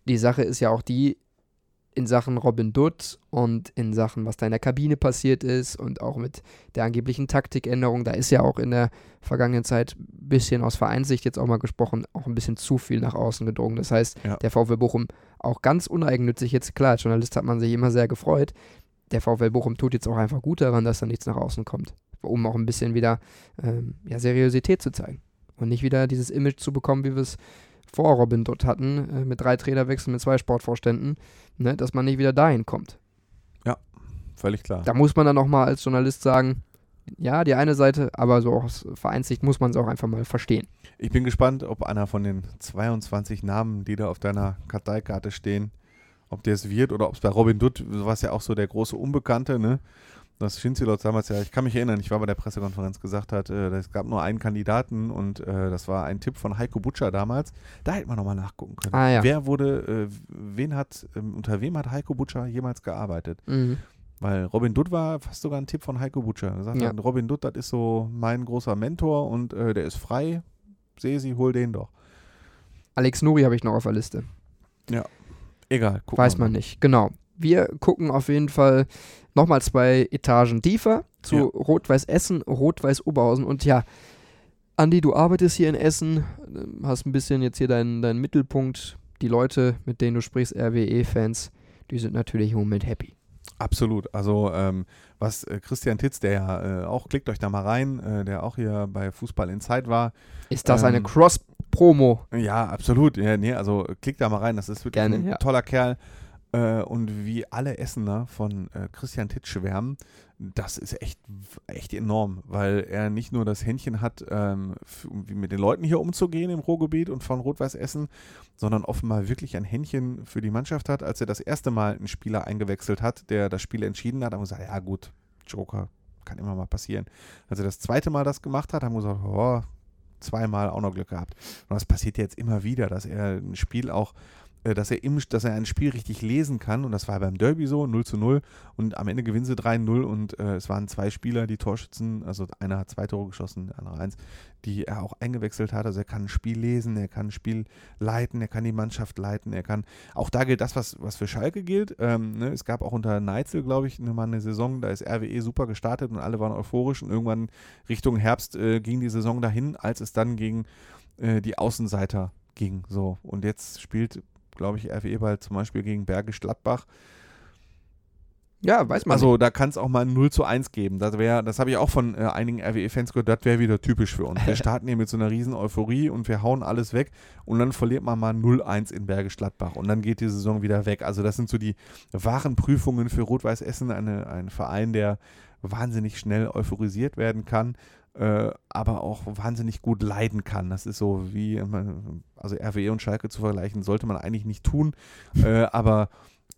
die Sache ist ja auch die, in Sachen Robin Dutt und in Sachen, was da in der Kabine passiert ist und auch mit der angeblichen Taktikänderung, da ist ja auch in der vergangenen Zeit ein bisschen aus Vereinssicht jetzt auch mal gesprochen, auch ein bisschen zu viel nach außen gedrungen. Das heißt, ja. der VfL Bochum auch ganz uneigennützig jetzt, klar, als Journalist hat man sich immer sehr gefreut. Der VfL Bochum tut jetzt auch einfach gut daran, dass da nichts nach außen kommt, um auch ein bisschen wieder ähm, ja, Seriosität zu zeigen und nicht wieder dieses Image zu bekommen, wie wir es vor Robin dort hatten, äh, mit drei Trainerwechseln, mit zwei Sportvorständen, ne, dass man nicht wieder dahin kommt. Ja, völlig klar. Da muss man dann nochmal als Journalist sagen, ja, die eine Seite, aber so aus Vereinssicht muss man es auch einfach mal verstehen. Ich bin gespannt, ob einer von den 22 Namen, die da auf deiner Karteikarte stehen, ob der es wird oder ob es bei Robin Dutt, was ja auch so der große Unbekannte, ne? Dass Schinzilot damals ja, ich kann mich erinnern, ich war bei der Pressekonferenz, gesagt hat, äh, es gab nur einen Kandidaten und äh, das war ein Tipp von Heiko Butscher damals. Da hätte man nochmal nachgucken können. Ah, ja. Wer wurde, äh, wen hat, äh, unter wem hat Heiko Butscher jemals gearbeitet? Mhm. Weil Robin Dutt war fast sogar ein Tipp von Heiko Butscher. Er sagt ja. Hat, Robin Dutt, das ist so mein großer Mentor und äh, der ist frei. Sehe sie, hol den doch. Alex Nuri habe ich noch auf der Liste. Ja, egal. Weiß man nicht, genau. Wir gucken auf jeden Fall nochmal zwei Etagen tiefer zu ja. Rot-Weiß Essen, Rot-Weiß Oberhausen. Und ja, Andi, du arbeitest hier in Essen, hast ein bisschen jetzt hier deinen, deinen Mittelpunkt die Leute, mit denen du sprichst, RWE-Fans, die sind natürlich im Moment happy. Absolut. Also ähm, was äh, Christian Titz, der ja äh, auch, klickt euch da mal rein, äh, der auch hier bei Fußball in Zeit war. Ist das Ähm, eine Cross-Promo? Ja, absolut. Ja, nee, also klickt da mal rein, das ist wirklich Gerne, ein ja. toller Kerl. Äh, und wie alle Essener von äh, Christian Titz schwärmen, das ist echt, echt enorm, weil er nicht nur das Händchen hat, ähm, mit den Leuten hier umzugehen im Ruhrgebiet und von Rot-Weiß Essen, sondern offenbar wirklich ein Händchen für die Mannschaft hat. Als er das erste Mal einen Spieler eingewechselt hat, der das Spiel entschieden hat, haben wir gesagt, ja gut, Joker, kann immer mal passieren. Als er das zweite Mal das gemacht hat, haben wir gesagt, oh, zweimal auch noch Glück gehabt. Und das passiert jetzt immer wieder, dass er ein Spiel auch, dass er im, dass er ein Spiel richtig lesen kann. Und das war beim Derby so, 0 zu 0. Und am Ende gewinnen sie 3-0 und äh, es waren zwei Spieler, die Torschützen, also einer hat zwei Tore geschossen, der andere eins, die er auch eingewechselt hat. Also er kann ein Spiel lesen, er kann ein Spiel leiten, er kann die Mannschaft leiten, er kann, auch da gilt das, was, was für Schalke gilt. Ähm, ne? Es gab auch unter Neitzel, glaube ich, ne, mal eine Saison, da ist RWE super gestartet und alle waren euphorisch und irgendwann Richtung Herbst äh, ging die Saison dahin, als es dann gegen äh, die Außenseiter ging. So. Und jetzt spielt, glaube ich, RWE bald zum Beispiel gegen Bergisch Gladbach. Ja, weiß man. Also da kann es auch mal ein 0 zu 1 geben. Das, wär- das habe ich auch von äh, einigen RWE-Fans gehört, das wäre wieder typisch für uns. Wir starten hier mit so einer riesen Euphorie und wir hauen alles weg und dann verliert man mal 0-1 in Bergisch Gladbach und dann geht die Saison wieder weg. Also das sind so die wahren Prüfungen für Rot-Weiß Essen, eine, ein Verein, der wahnsinnig schnell euphorisiert werden kann, äh, aber auch wahnsinnig gut leiden kann. Das ist so wie, also RWE und Schalke zu vergleichen, sollte man eigentlich nicht tun, äh, aber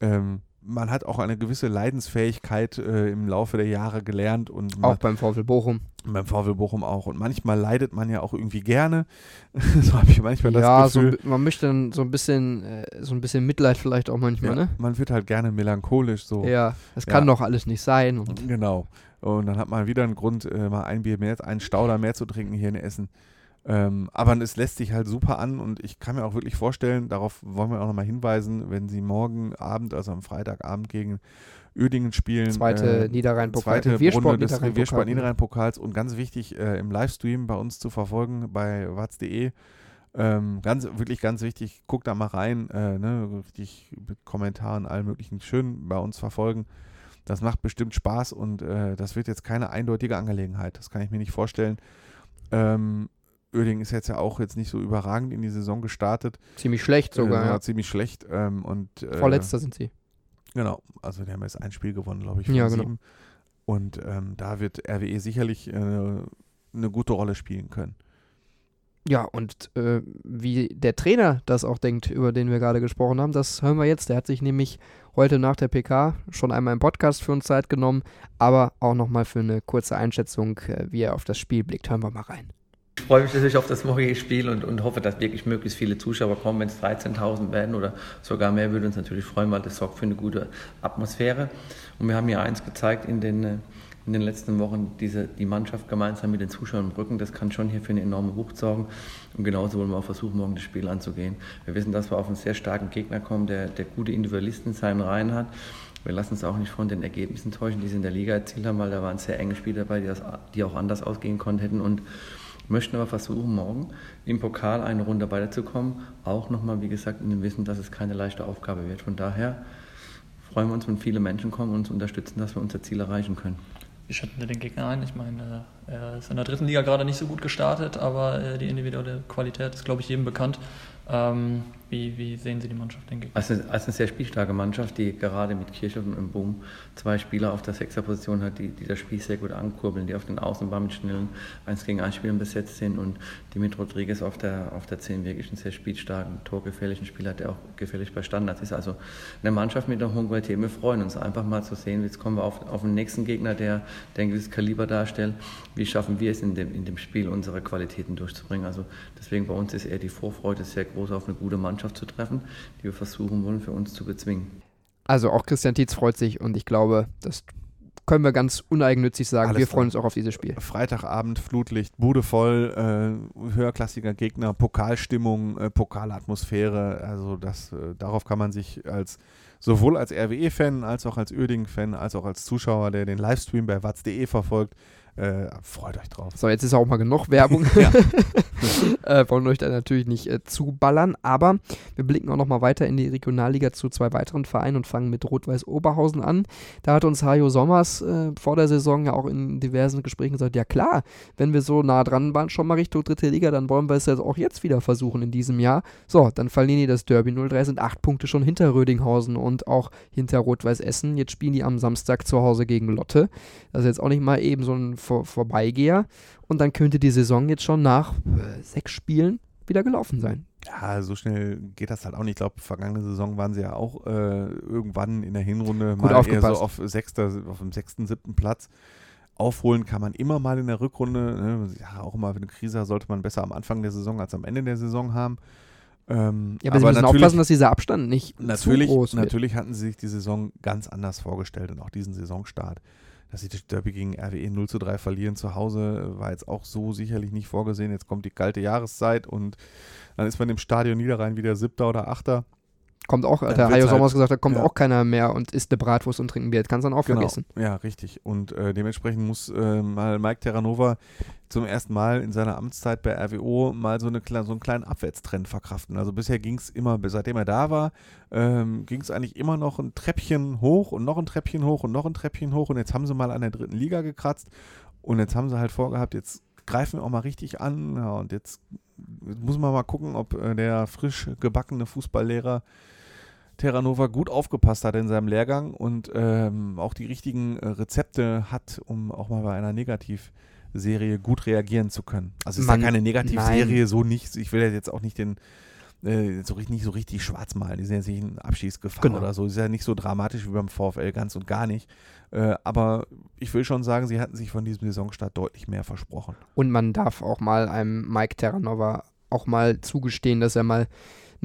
ähm, man hat auch eine gewisse Leidensfähigkeit äh, im Laufe der Jahre gelernt und auch beim VfL Bochum. beim VW Bochum auch. Und manchmal leidet man ja auch irgendwie gerne. so habe ich manchmal ja, das so, Gefühl. bi- man möchte dann so ein bisschen, äh, so ein bisschen Mitleid vielleicht auch manchmal, ja, ne? Man wird halt gerne melancholisch so. Ja, das kann Ja. doch alles nicht sein. Genau. Und dann hat man wieder einen Grund, äh, mal ein Bier mehr, einen Stauder mehr zu trinken hier in Essen. Ähm, aber es lässt sich halt super an und ich kann mir auch wirklich vorstellen, darauf wollen wir auch nochmal hinweisen, wenn sie morgen Abend, also am Freitagabend gegen Uerdingen spielen. zweite äh, Niederrhein-Pokal. zweite Reviersport Runde des. Reviersport Niederrhein-Pokals und ganz wichtig äh, im Livestream bei uns zu verfolgen bei watz.de. Ähm, ganz, wirklich ganz wichtig, guckt da mal rein, äh, ne, richtig mit Kommentaren, allen möglichen schön bei uns verfolgen. Das macht bestimmt Spaß und äh, das wird jetzt keine eindeutige Angelegenheit. Das kann ich mir nicht vorstellen. Ähm, Oerding ist jetzt ja auch jetzt nicht so überragend in die Saison gestartet. Ziemlich schlecht sogar, äh, ja. Ziemlich schlecht. Ähm, und, äh, Vorletzter sind sie. Genau, also die haben jetzt ein Spiel gewonnen, glaube ich, Ja, genau. sieben. Und ähm, da wird RWE sicherlich äh, eine gute Rolle spielen können. Ja, und äh, wie der Trainer das auch denkt, über den wir gerade gesprochen haben, das hören wir jetzt. Der hat sich nämlich heute nach der PK schon einmal im Podcast für uns Zeit genommen, aber auch nochmal für eine kurze Einschätzung, äh, wie er auf das Spiel blickt. Hören wir mal rein. Ich freue mich natürlich auf das morgige Spiel und, und hoffe, dass wirklich möglichst viele Zuschauer kommen. Wenn es 13.000 werden oder sogar mehr, würde uns natürlich freuen, weil das sorgt für eine gute Atmosphäre. Und wir haben hier eins gezeigt in den, äh, in den letzten Wochen, diese, die Mannschaft gemeinsam mit den Zuschauern im Rücken, das kann schon hier für eine enorme Wucht sorgen. Und genauso wollen wir auch versuchen, morgen das Spiel anzugehen. Wir wissen, dass wir auf einen sehr starken Gegner kommen, der, der gute Individualisten in seinen Reihen hat. Wir lassen uns auch nicht von den Ergebnissen täuschen, die sie in der Liga erzielt haben, weil da waren sehr enge Spiele dabei, die, das, die auch anders ausgehen konnten hätten. Und möchten aber versuchen, morgen im Pokal eine Runde weiterzukommen. Auch nochmal, wie gesagt, in dem Wissen, dass es keine leichte Aufgabe wird. Von daher freuen wir uns, wenn viele Menschen kommen und uns unterstützen, dass wir unser Ziel erreichen können. Wie schätzen Sie den Gegner ein? Ich meine, er ist in der dritten Liga gerade nicht so gut gestartet, aber äh, die individuelle Qualität ist, glaube ich, jedem bekannt. Ähm, wie, wie sehen Sie die Mannschaft, den Gegner? Als eine, als eine sehr spielstarke Mannschaft, die gerade mit Kirchhoff und Boom zwei Spieler auf der Sechserposition hat, die, die das Spiel sehr gut ankurbeln, die auf den Außenbahn mit schnellen 1 gegen 1 Spielen besetzt sind und die mit Rodriguez auf der, auf der 10 wirklich einen sehr spielstarken, torgefährlichen Spieler hat, der auch gefährlich bei Standards ist. Also eine Mannschaft mit einer hohen Qualität. Wir freuen uns einfach mal zu sehen, jetzt kommen wir auf, auf den nächsten Gegner, der, der ein gewisses Kaliber darstellt. Wie schaffen wir es in dem, in dem Spiel, unsere Qualitäten durchzubringen? Also deswegen bei uns ist eher die Vorfreude sehr groß, auf eine gute Mannschaft zu treffen, die wir versuchen wollen, für uns zu bezwingen. Also auch Christian Tietz freut sich und ich glaube, das können wir ganz uneigennützig sagen. Alles wir freuen uns auch auf dieses Spiel. Freitagabend, Flutlicht, Bude voll, äh, höherklassiger Gegner, Pokalstimmung, äh, Pokalatmosphäre. Also das, äh, darauf kann man sich als sowohl als RWE-Fan als auch als Uerdingen-Fan als auch als Zuschauer, der den Livestream bei watz.de verfolgt, Äh, freut euch drauf. So, jetzt ist auch mal genug Werbung. äh, wollen euch da natürlich nicht äh, zuballern, aber wir blicken auch noch mal weiter in die Regionalliga zu zwei weiteren Vereinen und fangen mit Rot-Weiß Oberhausen an. Da hat uns Hajo Sommers äh, vor der Saison ja auch in diversen Gesprächen gesagt, ja klar, wenn wir so nah dran waren, schon mal Richtung dritte Liga, dann wollen wir es jetzt auch jetzt wieder versuchen in diesem Jahr. So, dann verlieren die das Derby 03, sind acht Punkte schon hinter Rödinghausen und auch hinter Rot-Weiß Essen. Jetzt spielen die am Samstag zu Hause gegen Lotte. Das ist jetzt auch nicht mal eben so ein Vor Vorbeigeher. Und dann könnte die Saison jetzt schon nach äh, sechs Spielen wieder gelaufen sein. Ja, so schnell geht das halt auch nicht. Ich glaube, vergangene Saison waren sie ja auch äh, irgendwann in der Hinrunde Gut mal eher so aufgepasst. auf, sechster, auf dem sechsten, siebten Platz. Aufholen kann man immer mal in der Rückrunde. Ne? Ja, auch immer, wenn eine Krise hat, sollte man besser am Anfang der Saison als am Ende der Saison haben. Ähm, Ja, aber, sie müssen aufpassen, dass dieser Abstand nicht natürlich, zu groß wird. natürlich hatten sie sich die Saison ganz anders vorgestellt und auch diesen Saisonstart. Dass sie das Derby gegen RWE 0 zu 3 verlieren zu Hause, war jetzt auch so sicherlich nicht vorgesehen. Jetzt kommt die kalte Jahreszeit und dann ist man im Stadion Niederrhein wieder Siebter oder Achter. Kommt auch, Dann der Hajo halt- Sommers gesagt hat, kommt ja. auch keiner mehr und isst eine Bratwurst und trinkt ein Bier. Das kannst du dann auch vergessen. Ja, richtig. Und äh, dementsprechend muss äh, mal Mike Terranova zum ersten Mal in seiner Amtszeit bei RWO mal so, eine, so einen kleinen Abwärtstrend verkraften. Also bisher ging es immer, seitdem er da war, ähm, ging es eigentlich immer noch ein Treppchen hoch und noch ein Treppchen hoch und noch ein Treppchen hoch. Und jetzt haben sie mal an der dritten Liga gekratzt. Und jetzt haben sie halt vorgehabt, jetzt greifen wir auch mal richtig an. Ja, und jetzt muss man mal gucken, ob äh, der frisch gebackene Fußballlehrer Terranova gut aufgepasst hat in seinem Lehrgang und ähm, auch die richtigen äh, Rezepte hat, um auch mal bei einer Negativserie gut reagieren zu können. Also es ist Man- ja keine Negativserie, nein. so nicht. Ich will jetzt auch nicht den äh, so richtig, nicht so richtig schwarz malen. Die sind jetzt nicht in Abschießgefahr Genau. oder so. Ist ja nicht so dramatisch wie beim VfL, ganz und gar nicht. Äh, aber ich will schon sagen, sie hatten sich von diesem Saisonstart deutlich mehr versprochen. Und man darf auch mal einem Mike Terranova auch mal zugestehen, dass er mal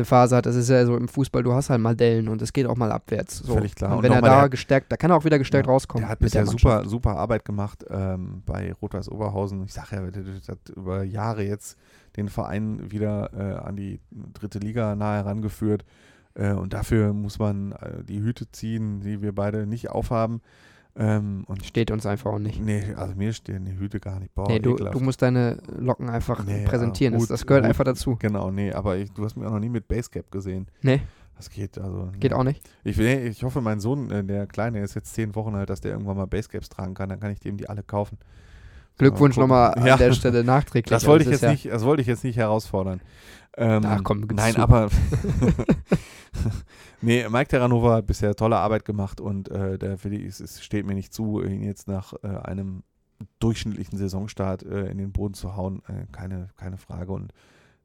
eine Phase hat. Das ist ja so im Fußball, du hast halt mal Dellen und es geht auch mal abwärts. So. Völlig klar. Und, Und wenn er nochmal da gestärkt, da kann er auch wieder gestärkt Ja, rauskommen. Der hat bisher der super, super Arbeit gemacht ähm, bei Rot-Weiß Oberhausen. Ich sage ja, der, der hat über Jahre jetzt den Verein wieder äh, an die dritte Liga nahe herangeführt. Äh, und dafür muss man äh, die Hüte ziehen, die wir beide nicht aufhaben. Ähm, und Steht uns einfach auch nicht. nee, also mir stehen die Hüte gar nicht. Boah, nee, du, du musst deine Locken einfach Nee, präsentieren. ja, das, Hut- das gehört Hut- einfach dazu. Genau, nee, aber ich, du hast mich auch noch nie mit Basecap gesehen. Nee, Das geht also. geht auch nicht. Ich, will- ich hoffe, mein Sohn, äh, der Kleine, ist jetzt zehn Wochen alt, dass der irgendwann mal Basecaps tragen kann. Dann kann ich dem die alle kaufen. Glückwunsch nochmal an Ja. der Stelle nachträglich. Das wollte ich Also jetzt ist nicht, das wollte ich jetzt nicht herausfordern. Ähm, Ach, komm, gib's nein, zu. aber nee, Mike Terranova hat bisher tolle Arbeit gemacht und äh, der es, es steht mir nicht zu, ihn jetzt nach äh, einem durchschnittlichen Saisonstart äh, in den Boden zu hauen. Äh, keine, keine Frage und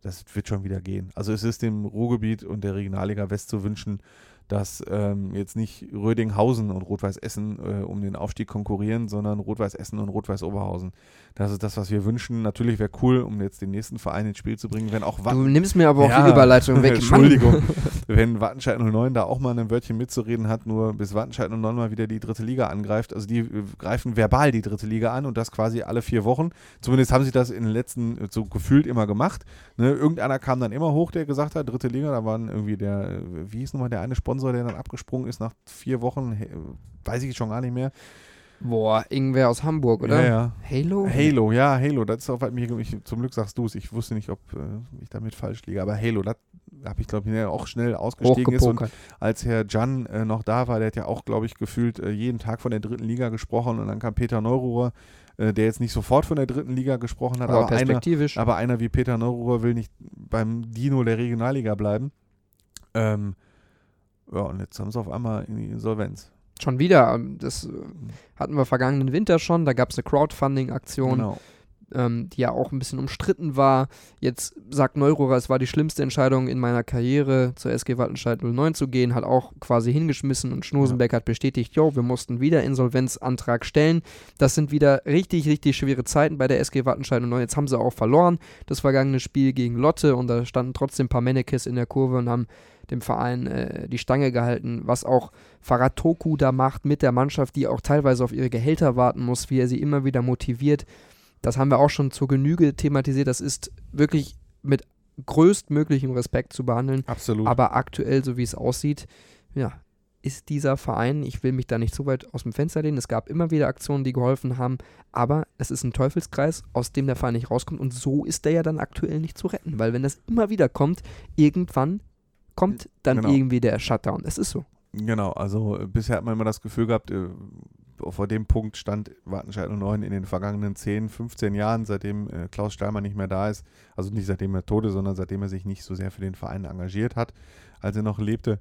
das wird schon wieder gehen. Also es ist dem Ruhrgebiet und der Regionalliga West zu wünschen, dass ähm, jetzt nicht Rödinghausen und Rot-Weiß Essen äh, um den Aufstieg konkurrieren, sondern Rot-Weiß Essen und Rot-Weiß Oberhausen. Das ist das, was wir wünschen. Natürlich wäre cool, um jetzt den nächsten Verein ins Spiel zu bringen, wenn auch Du Watt nimmst mir aber auch Ja, die Überleitung weg. Entschuldigung. wenn Wattenscheid 09 da auch mal ein Wörtchen mitzureden hat, nur bis Wattenscheid 09 mal wieder die dritte Liga angreift. Also die äh, greifen verbal die dritte Liga an und das quasi alle vier Wochen. Zumindest haben sie das in den letzten äh, so gefühlt immer gemacht. Ne, irgendeiner kam dann immer hoch, der gesagt hat, dritte Liga, da waren irgendwie der, äh, wie hieß nochmal der eine Sponsor, der dann abgesprungen ist nach vier Wochen, he- weiß ich schon gar nicht mehr. Boah, irgendwer aus Hamburg, oder? Ja, ja. Halo? Halo, ja, Halo, das ist was mich, ich, zum Glück sagst du es, ich wusste nicht, ob äh, ich damit falsch liege, aber Halo, das habe ich, glaube ich, auch schnell ausgestiegen ist und als Herr Jan äh, noch da war, der hat ja auch, glaube ich, gefühlt äh, jeden Tag von der dritten Liga gesprochen und dann kam Peter Neururer, äh, der jetzt nicht sofort von der dritten Liga gesprochen hat, Aber aber, einer, perspektivisch. aber einer wie Peter Neururer will nicht beim Dino der Regionalliga bleiben. Ähm, ja, und jetzt haben sie auf einmal in die Insolvenz. Schon wieder. ähm, Das äh, hatten wir vergangenen Winter schon. Da gab es eine Crowdfunding-Aktion. Genau. Ähm, die ja auch ein bisschen umstritten war. Jetzt sagt Neururer, es war die schlimmste Entscheidung in meiner Karriere, zur SG Wattenscheid 09 zu gehen, hat auch quasi hingeschmissen und Schnosenbeck hat bestätigt, jo, wir mussten wieder Insolvenzantrag stellen. Das sind wieder richtig, richtig schwere Zeiten bei der SG Wattenscheid 09. Jetzt haben sie auch verloren, das vergangene Spiel gegen Lotte und da standen trotzdem ein paar Mannekes in der Kurve und haben dem Verein äh, die Stange gehalten, was auch Faratoku da macht mit der Mannschaft, die auch teilweise auf ihre Gehälter warten muss, wie er sie immer wieder motiviert. Das haben wir auch schon zur Genüge thematisiert. Das ist wirklich mit größtmöglichem Respekt zu behandeln. Absolut. Aber aktuell, so wie es aussieht, ja, ist dieser Verein, ich will mich da nicht zu weit aus dem Fenster lehnen, es gab immer wieder Aktionen, die geholfen haben, aber es ist ein Teufelskreis, aus dem der Verein nicht rauskommt und so ist der ja dann aktuell nicht zu retten, weil wenn das immer wieder kommt, irgendwann kommt dann Genau. irgendwie der Shutdown. Es ist so. Genau, also äh, bisher hat man immer das Gefühl gehabt, äh, vor dem Punkt stand Wartenscheid 09 in den vergangenen 10, 15 Jahren, seitdem äh, Klaus Steinmann nicht mehr da ist. Also nicht seitdem er tot ist, sondern seitdem er sich nicht so sehr für den Verein engagiert hat, als er noch lebte.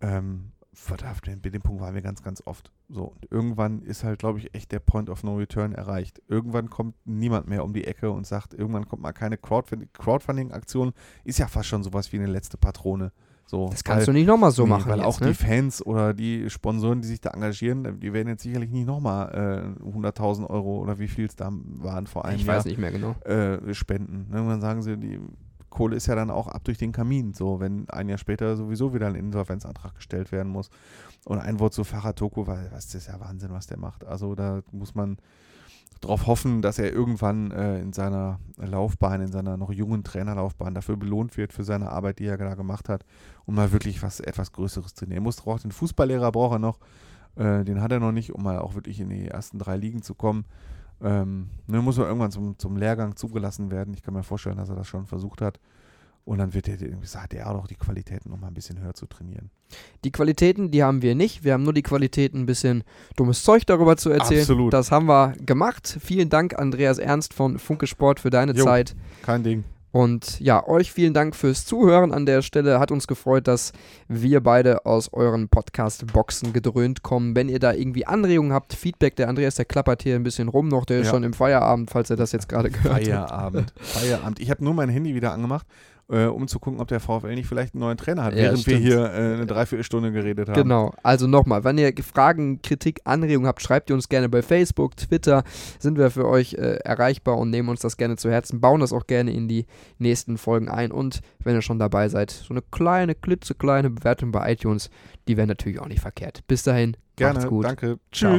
Ähm, verdammt, den- dem Punkt waren wir ganz, ganz oft. So, und irgendwann ist halt, glaube ich, echt der Point of No Return erreicht. Irgendwann kommt niemand mehr um die Ecke und sagt, irgendwann kommt mal keine Crowdfund- Crowdfunding-Aktion. Ist ja fast schon sowas wie eine letzte Patrone. So, Das kannst du nicht nochmal so Nee, machen. Weil jetzt, auch ne? die Fans oder die Sponsoren, die sich da engagieren, die werden jetzt sicherlich nicht nochmal äh, 100.000 Euro oder wie viel es da waren vor einem ich Jahr weiß nicht mehr genau. äh, spenden. Irgendwann sagen sie, die Kohle ist ja dann auch ab durch den Kamin, so wenn ein Jahr später sowieso wieder ein Insolvenzantrag gestellt werden muss. Und ein Wort zu Farah Toko, weil das ist ja Wahnsinn, was der macht. Also da muss man darauf hoffen, dass er irgendwann äh, in seiner Laufbahn, in seiner noch jungen Trainerlaufbahn dafür belohnt wird für seine Arbeit, die er da gemacht hat, um mal wirklich was etwas Größeres zu nehmen. Er muss auch den Fußballlehrer braucht er noch, äh, den hat er noch nicht, um mal auch wirklich in die ersten drei Ligen zu kommen. Ähm, ne, muss er irgendwann zum, zum Lehrgang zugelassen werden. Ich kann mir vorstellen, dass er das schon versucht hat. Und dann wird er, hat er auch noch die Qualitäten, um mal ein bisschen höher zu trainieren. Die Qualitäten, die haben wir nicht. Wir haben nur die Qualitäten, ein bisschen dummes Zeug darüber zu erzählen. Absolut. Das haben wir gemacht. Vielen Dank, Andreas Ernst von Funke Sport, für deine Jo. Zeit. Kein Ding. Und ja, euch vielen Dank fürs Zuhören an der Stelle. Hat uns gefreut, dass wir beide aus euren Podcast-Boxen gedröhnt kommen. Wenn ihr da irgendwie Anregungen habt, Feedback, der Andreas, der klappert hier ein bisschen rum noch, der ist Ja. schon im Feierabend, falls ihr das jetzt gerade gehört habt. Feierabend. Feierabend. Ich habe nur mein Handy wieder angemacht, äh, um zu gucken, ob der VfL nicht vielleicht einen neuen Trainer hat, Ja, während wir stimmt. hier äh, eine Dreiviertelstunde geredet haben. Genau, also nochmal, wenn ihr Fragen, Kritik, Anregungen habt, schreibt ihr uns gerne bei Facebook, Twitter, sind wir für euch äh, erreichbar und nehmen uns das gerne zu Herzen, bauen das auch gerne in die nächsten Folgen ein und wenn ihr schon dabei seid, so eine kleine, klitzekleine Bewertung bei iTunes, die wäre natürlich auch nicht verkehrt. Bis dahin, Gerne. macht's gut. Danke. Ciao.